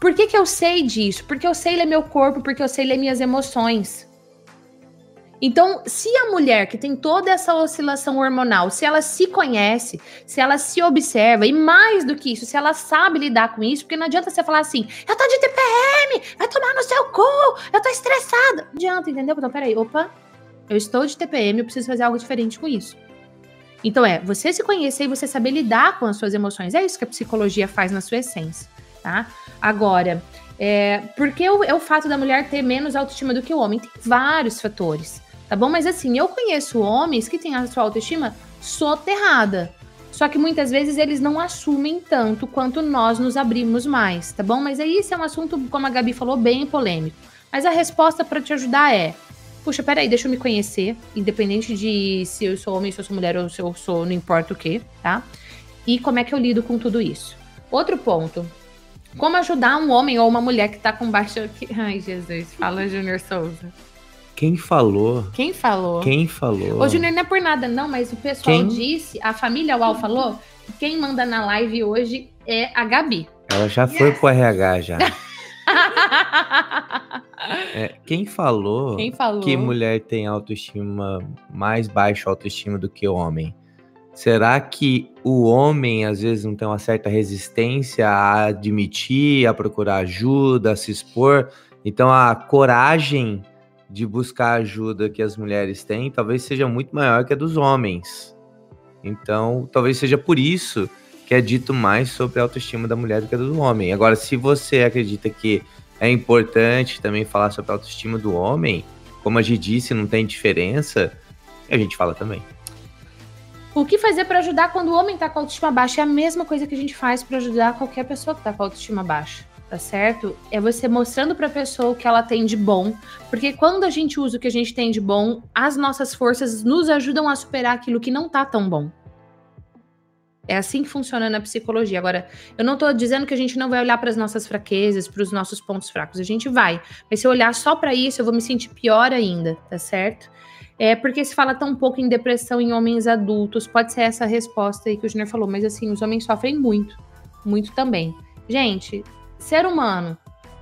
por que que eu sei disso? Porque eu sei ler meu corpo, porque eu sei ler minhas emoções. Então, se a mulher que tem toda essa oscilação hormonal, se ela se conhece, se ela se observa, e mais do que isso, se ela sabe lidar com isso, porque não adianta você falar assim, eu tô de TPM, vai tomar no seu cu, eu tô estressada. Não adianta, entendeu? Então, peraí, opa, eu estou de TPM, eu preciso fazer algo diferente com isso. Então, é você se conhecer e você saber lidar com as suas emoções. É isso que a psicologia faz na sua essência, tá? Agora, é, porque o, é o fato da mulher ter menos autoestima do que o homem? Tem vários fatores tá bom? Mas assim, eu conheço homens que têm a sua autoestima soterrada. Só que muitas vezes eles não assumem tanto quanto nós nos abrimos mais, tá bom? Mas aí isso é um assunto, como a Gabi falou, bem polêmico. Mas a resposta para te ajudar é: puxa, peraí, deixa eu me conhecer, independente de se eu sou homem, se eu sou mulher ou se eu sou, não importa o que, tá? E como é que eu lido com tudo isso? Outro ponto. Como ajudar um homem ou uma mulher que tá com baixa. [laughs] Ai, Jesus, fala Júnior Souza. Quem falou? Quem falou? Quem falou? Ô, Júnior, não é por nada, não, mas o pessoal quem? disse, a família UAU falou, que quem manda na live hoje é a Gabi. Ela já yes. foi pro RH já. [laughs] É, quem falou Quem falou? que mulher tem autoestima mais baixa autoestima do que homem? Será que o homem às vezes não tem uma certa resistência a admitir, a procurar ajuda, a se expor? Então a coragem de buscar ajuda que as mulheres têm talvez seja muito maior que a dos homens. Então, talvez seja por isso que é dito mais sobre a autoestima da mulher do que a do homem. Agora, se você acredita que é importante também falar sobre a autoestima do homem, como a gente disse, não tem diferença, a gente fala também. O que fazer pra ajudar quando o homem tá com a autoestima baixa? É a mesma coisa que a gente faz pra ajudar qualquer pessoa que tá com a autoestima baixa, tá certo? É você mostrando pra pessoa o que ela tem de bom, porque quando a gente usa o que a gente tem de bom, as nossas forças nos ajudam a superar aquilo que não tá tão bom. É assim que funciona na psicologia. Agora, eu não tô dizendo que a gente não vai olhar para as nossas fraquezas, para os nossos pontos fracos. A gente vai. Mas se eu olhar só para isso, eu vou me sentir pior ainda, tá certo? É porque se fala tão pouco em depressão em homens adultos. Pode ser essa a resposta aí que o Junior falou. Mas assim, os homens sofrem muito. Muito também. Gente, ser humano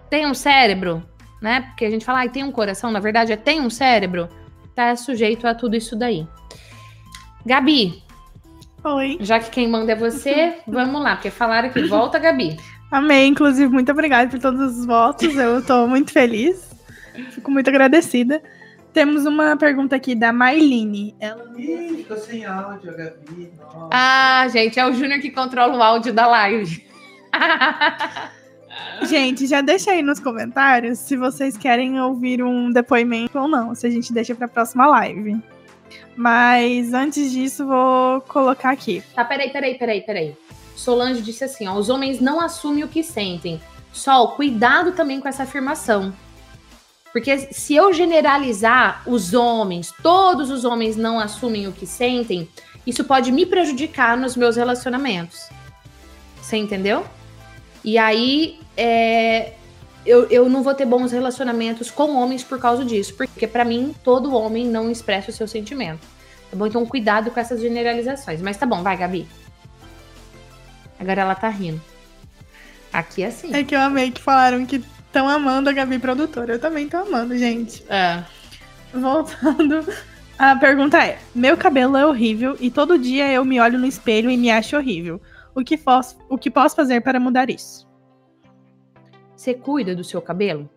tem um cérebro, né? Porque a gente fala, ah, tem um coração. Na verdade, é tem um cérebro. Tá sujeito a tudo isso daí. Gabi, Oi. já que quem manda é você, [laughs] vamos lá, porque falaram que volta, Gabi. Amei, inclusive, muito obrigada por todos os votos. Eu tô muito feliz. Fico muito agradecida. Temos uma pergunta aqui da Marlene. Ela Ih, ficou sem áudio, Gabi. Nossa. Ah, gente, é o Júnior que controla o áudio da live. [laughs] Gente, já deixa aí nos comentários se vocês querem ouvir um depoimento ou não, se a gente deixa pra próxima live. Mas antes disso, vou colocar aqui. tá, peraí, peraí, peraí, peraí. Solange disse assim: ó, os homens não assumem o que sentem. Sol, cuidado também com essa afirmação. Porque se eu generalizar os homens, todos os homens não assumem o que sentem, isso pode me prejudicar nos meus relacionamentos. Você entendeu? E aí, é, eu, eu não vou ter bons relacionamentos com homens por causa disso. Porque, pra mim, todo homem não expressa o seu sentimento. Tá bom? Então, cuidado com essas generalizações. Mas tá bom, vai, Gabi. Agora ela tá rindo. Aqui é assim. É que eu amei que falaram que estão amando a Gabi produtora. Eu também tô amando, gente. É. Voltando. A pergunta é: Meu cabelo é horrível e todo dia eu me olho no espelho e me acho horrível. O que, posso, o que posso fazer para mudar isso? Você cuida do seu cabelo?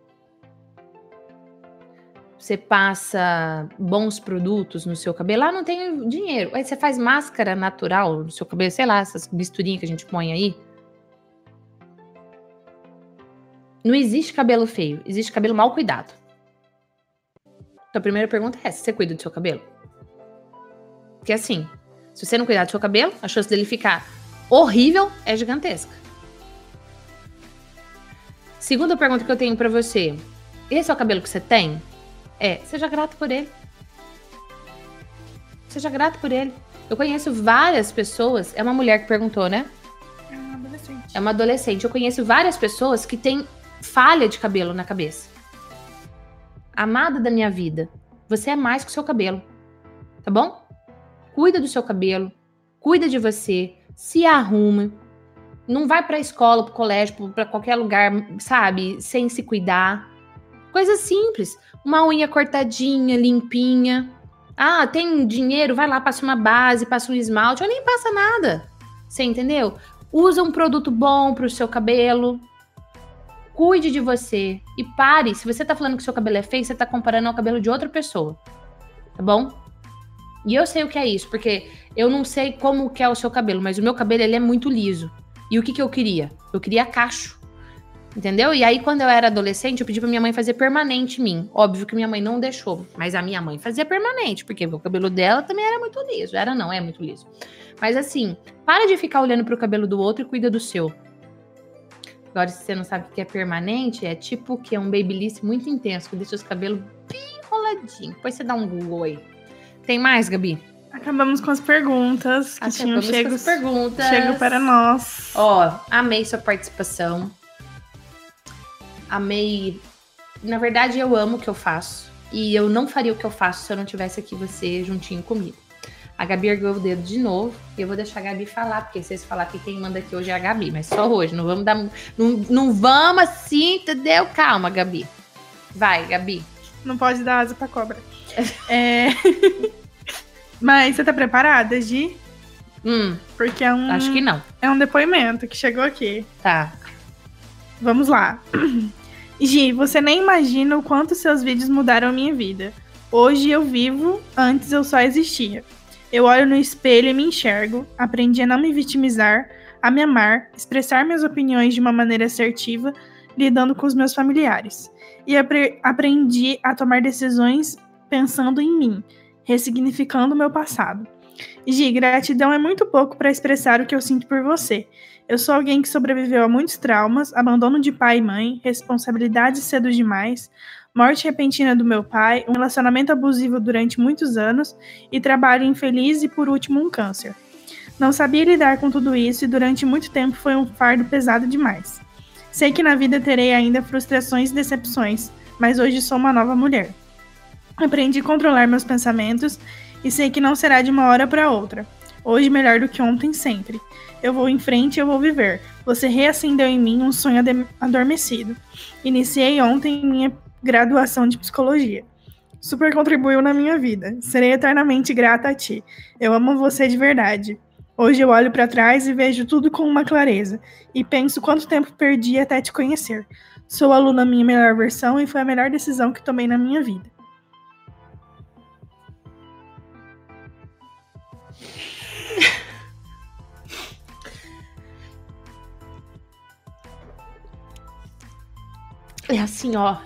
Você passa bons produtos no seu cabelo? Ah, não tenho dinheiro. Aí você faz máscara natural no seu cabelo, sei lá, essas misturinhas que a gente põe aí. Não existe cabelo feio, existe cabelo mal cuidado. Então a primeira pergunta é essa: você cuida do seu cabelo? Porque assim, se você não cuidar do seu cabelo, a chance dele ficar horrível é gigantesca. Segunda pergunta que eu tenho pra você: esse é o cabelo que você tem? É, seja grato por ele. Seja grato por ele. Eu conheço várias pessoas. É uma mulher que perguntou, né? É um adolescente. É uma adolescente. Eu conheço várias pessoas que têm falha de cabelo na cabeça. Amada da minha vida, você é mais que o seu cabelo. Tá bom? Cuida do seu cabelo, cuida de você, se arruma. Não vai pra escola, pro colégio, pra qualquer lugar, sabe, sem se cuidar. Coisa simples. Uma unha cortadinha, limpinha. Ah, tem dinheiro, vai lá, passa uma base, passa um esmalte, ou nem passa nada. Você entendeu? Usa um produto bom pro seu cabelo. Cuide de você e pare. Se você tá falando que seu cabelo é feio, você tá comparando ao cabelo de outra pessoa. Tá bom? E eu sei o que é isso, porque eu não sei como que é o seu cabelo, mas o meu cabelo ele é muito liso. E o que que eu queria? Eu queria cacho. Entendeu? E aí, quando eu era adolescente, eu pedi pra minha mãe fazer permanente em mim. Óbvio que minha mãe não deixou, mas a minha mãe fazia permanente, porque o cabelo dela também era muito liso. Era não, é muito liso. Mas assim, para de ficar olhando pro cabelo do outro e cuida do seu. Agora, se você não sabe o que é permanente, é tipo que é um babyliss muito intenso, que deixa os cabelos bem enroladinhos. Depois você dá um Google aí. Tem mais, Gabi? Acabamos com as perguntas que tinham chego, as perguntas. chego para nós. Ó, amei sua participação. Amei. Na verdade, eu amo o que eu faço. E eu não faria o que eu faço se eu não tivesse aqui você juntinho comigo. A Gabi ergueu o dedo de novo. E eu vou deixar a Gabi falar, porque vocês falar que quem manda aqui hoje é a Gabi, mas só hoje. Não vamos dar. Não, não vamos assim, entendeu? Calma, Gabi. Vai, Gabi. Não pode dar asa pra cobra. É... [laughs] Mas você tá preparada, Gi? Hum, Porque é um, acho que não. é um depoimento que chegou aqui. Tá. Vamos lá. [clears throat] Gi, você nem imagina o quanto seus vídeos mudaram a minha vida. Hoje eu vivo, antes eu só existia. Eu olho no espelho e me enxergo, aprendi a não me vitimizar, a me amar, expressar minhas opiniões de uma maneira assertiva, lidando com os meus familiares. E apre- aprendi a tomar decisões pensando em mim, ressignificando o meu passado. Gi, gratidão é muito pouco para expressar o que eu sinto por você. Eu sou alguém que sobreviveu a muitos traumas, abandono de pai e mãe, responsabilidades cedo demais, morte repentina do meu pai, um relacionamento abusivo durante muitos anos e trabalho infeliz e, por último, um câncer. Não sabia lidar com tudo isso e durante muito tempo foi um fardo pesado demais. Sei que na vida terei ainda frustrações e decepções, mas hoje sou uma nova mulher. Aprendi a controlar meus pensamentos e sei que não será de uma hora para outra. Hoje melhor do que ontem sempre. Eu vou em frente eu vou viver. Você reacendeu em mim um sonho adormecido. Iniciei ontem minha graduação de psicologia. Super contribuiu na minha vida. Serei eternamente grata a ti. Eu amo você de verdade. Hoje eu olho para trás e vejo tudo com uma clareza e penso quanto tempo perdi até te conhecer. Sou aluna minha melhor versão e foi a melhor decisão que tomei na minha vida. É assim, ó.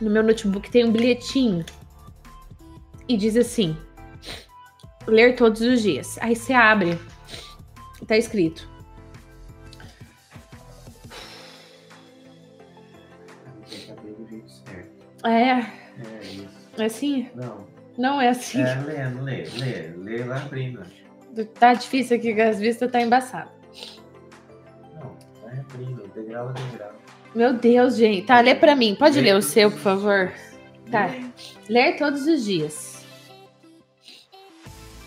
No meu notebook tem um bilhetinho. E diz assim: ler todos os dias. Aí você abre. Tá escrito. É, É isso. é assim? Não. Não é assim. É, lê, lê, lê, lê lá abrindo. Tá difícil aqui, as vistas tá embaçado. Não, vai abrindo, degrau a degrau. Meu Deus, gente. Tá, lê pra mim. Pode ler o seu, por favor? Tá. Lê. Ler todos os dias.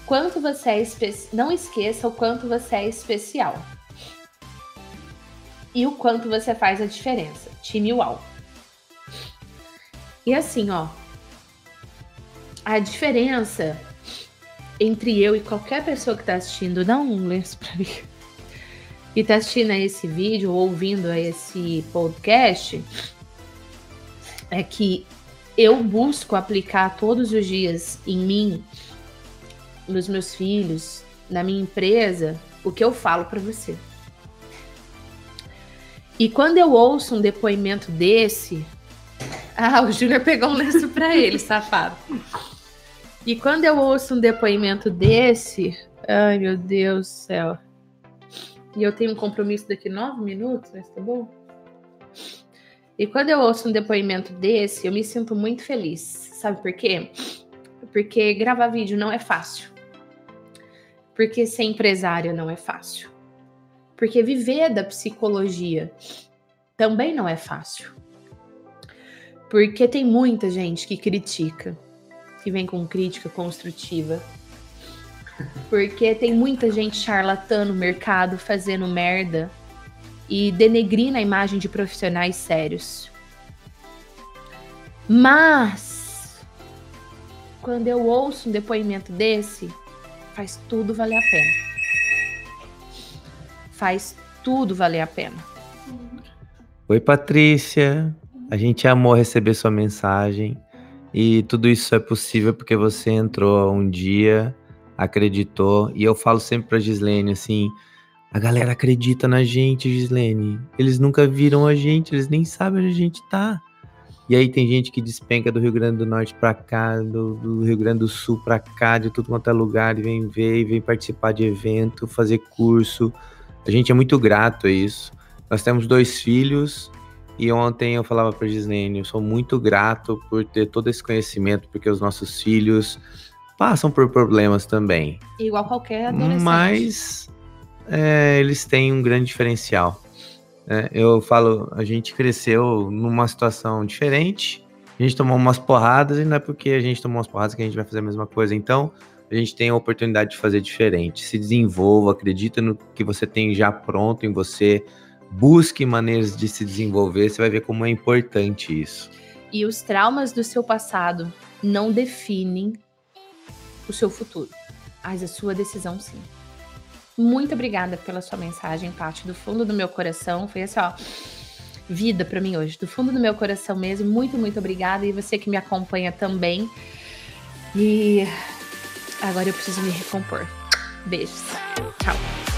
Quanto você é espe... Não esqueça o quanto você é especial. E o quanto você faz a diferença. Time UAU. E assim, ó. A diferença entre eu e qualquer pessoa que tá assistindo, dá um lenço pra mim. E tá assistindo a esse vídeo ou ouvindo a esse podcast, é que eu busco aplicar todos os dias em mim, nos meus filhos, na minha empresa, o que eu falo para você. E quando eu ouço um depoimento desse, [laughs] ah, o Júnior pegou um lenço para ele, [laughs] safado. E quando eu ouço um depoimento desse, ai meu Deus do céu. E eu tenho um compromisso daqui nove minutos, mas tá bom? E quando eu ouço um depoimento desse, eu me sinto muito feliz. Sabe por quê? Porque gravar vídeo não é fácil. Porque ser empresário não é fácil. Porque viver da psicologia também não é fácil. Porque tem muita gente que critica, que vem com crítica construtiva. Porque tem muita gente charlatã no mercado fazendo merda e denegrindo a imagem de profissionais sérios. Mas quando eu ouço um depoimento desse, faz tudo valer a pena. Faz tudo valer a pena. Oi, Patrícia. A gente amou receber sua mensagem. E tudo isso é possível porque você entrou um dia, acreditou. E eu falo sempre pra Gislene assim: a galera acredita na gente, Gislene. Eles nunca viram a gente, eles nem sabem onde a gente tá. E aí tem gente que despenca do Rio Grande do Norte pra cá, do, do Rio Grande do Sul pra cá, de tudo quanto é lugar, e vem ver, e vem participar de evento, fazer curso. A gente é muito grato a isso. Nós temos dois filhos, e ontem eu falava para Gislene, eu sou muito grato por ter todo esse conhecimento, porque os nossos filhos passam por problemas também. Igual qualquer adolescente. Mas é, eles têm um grande diferencial. né? eu falo, a gente cresceu numa situação diferente, a gente tomou umas porradas, e não é porque a gente tomou umas porradas que a gente vai fazer a mesma coisa. Então, a gente tem a oportunidade de fazer diferente. Se desenvolva, acredita no que você tem já pronto em você. busque maneiras de se desenvolver, você vai ver como é importante isso. E os traumas do seu passado não definem o seu futuro, mas a sua decisão sim. Muito obrigada pela sua mensagem, parte do fundo do meu coração. Foi assim, ó, vida para mim hoje, do fundo do meu coração mesmo. Muito, muito obrigada. E você que me acompanha também. E agora eu preciso me recompor. Beijos. Tchau.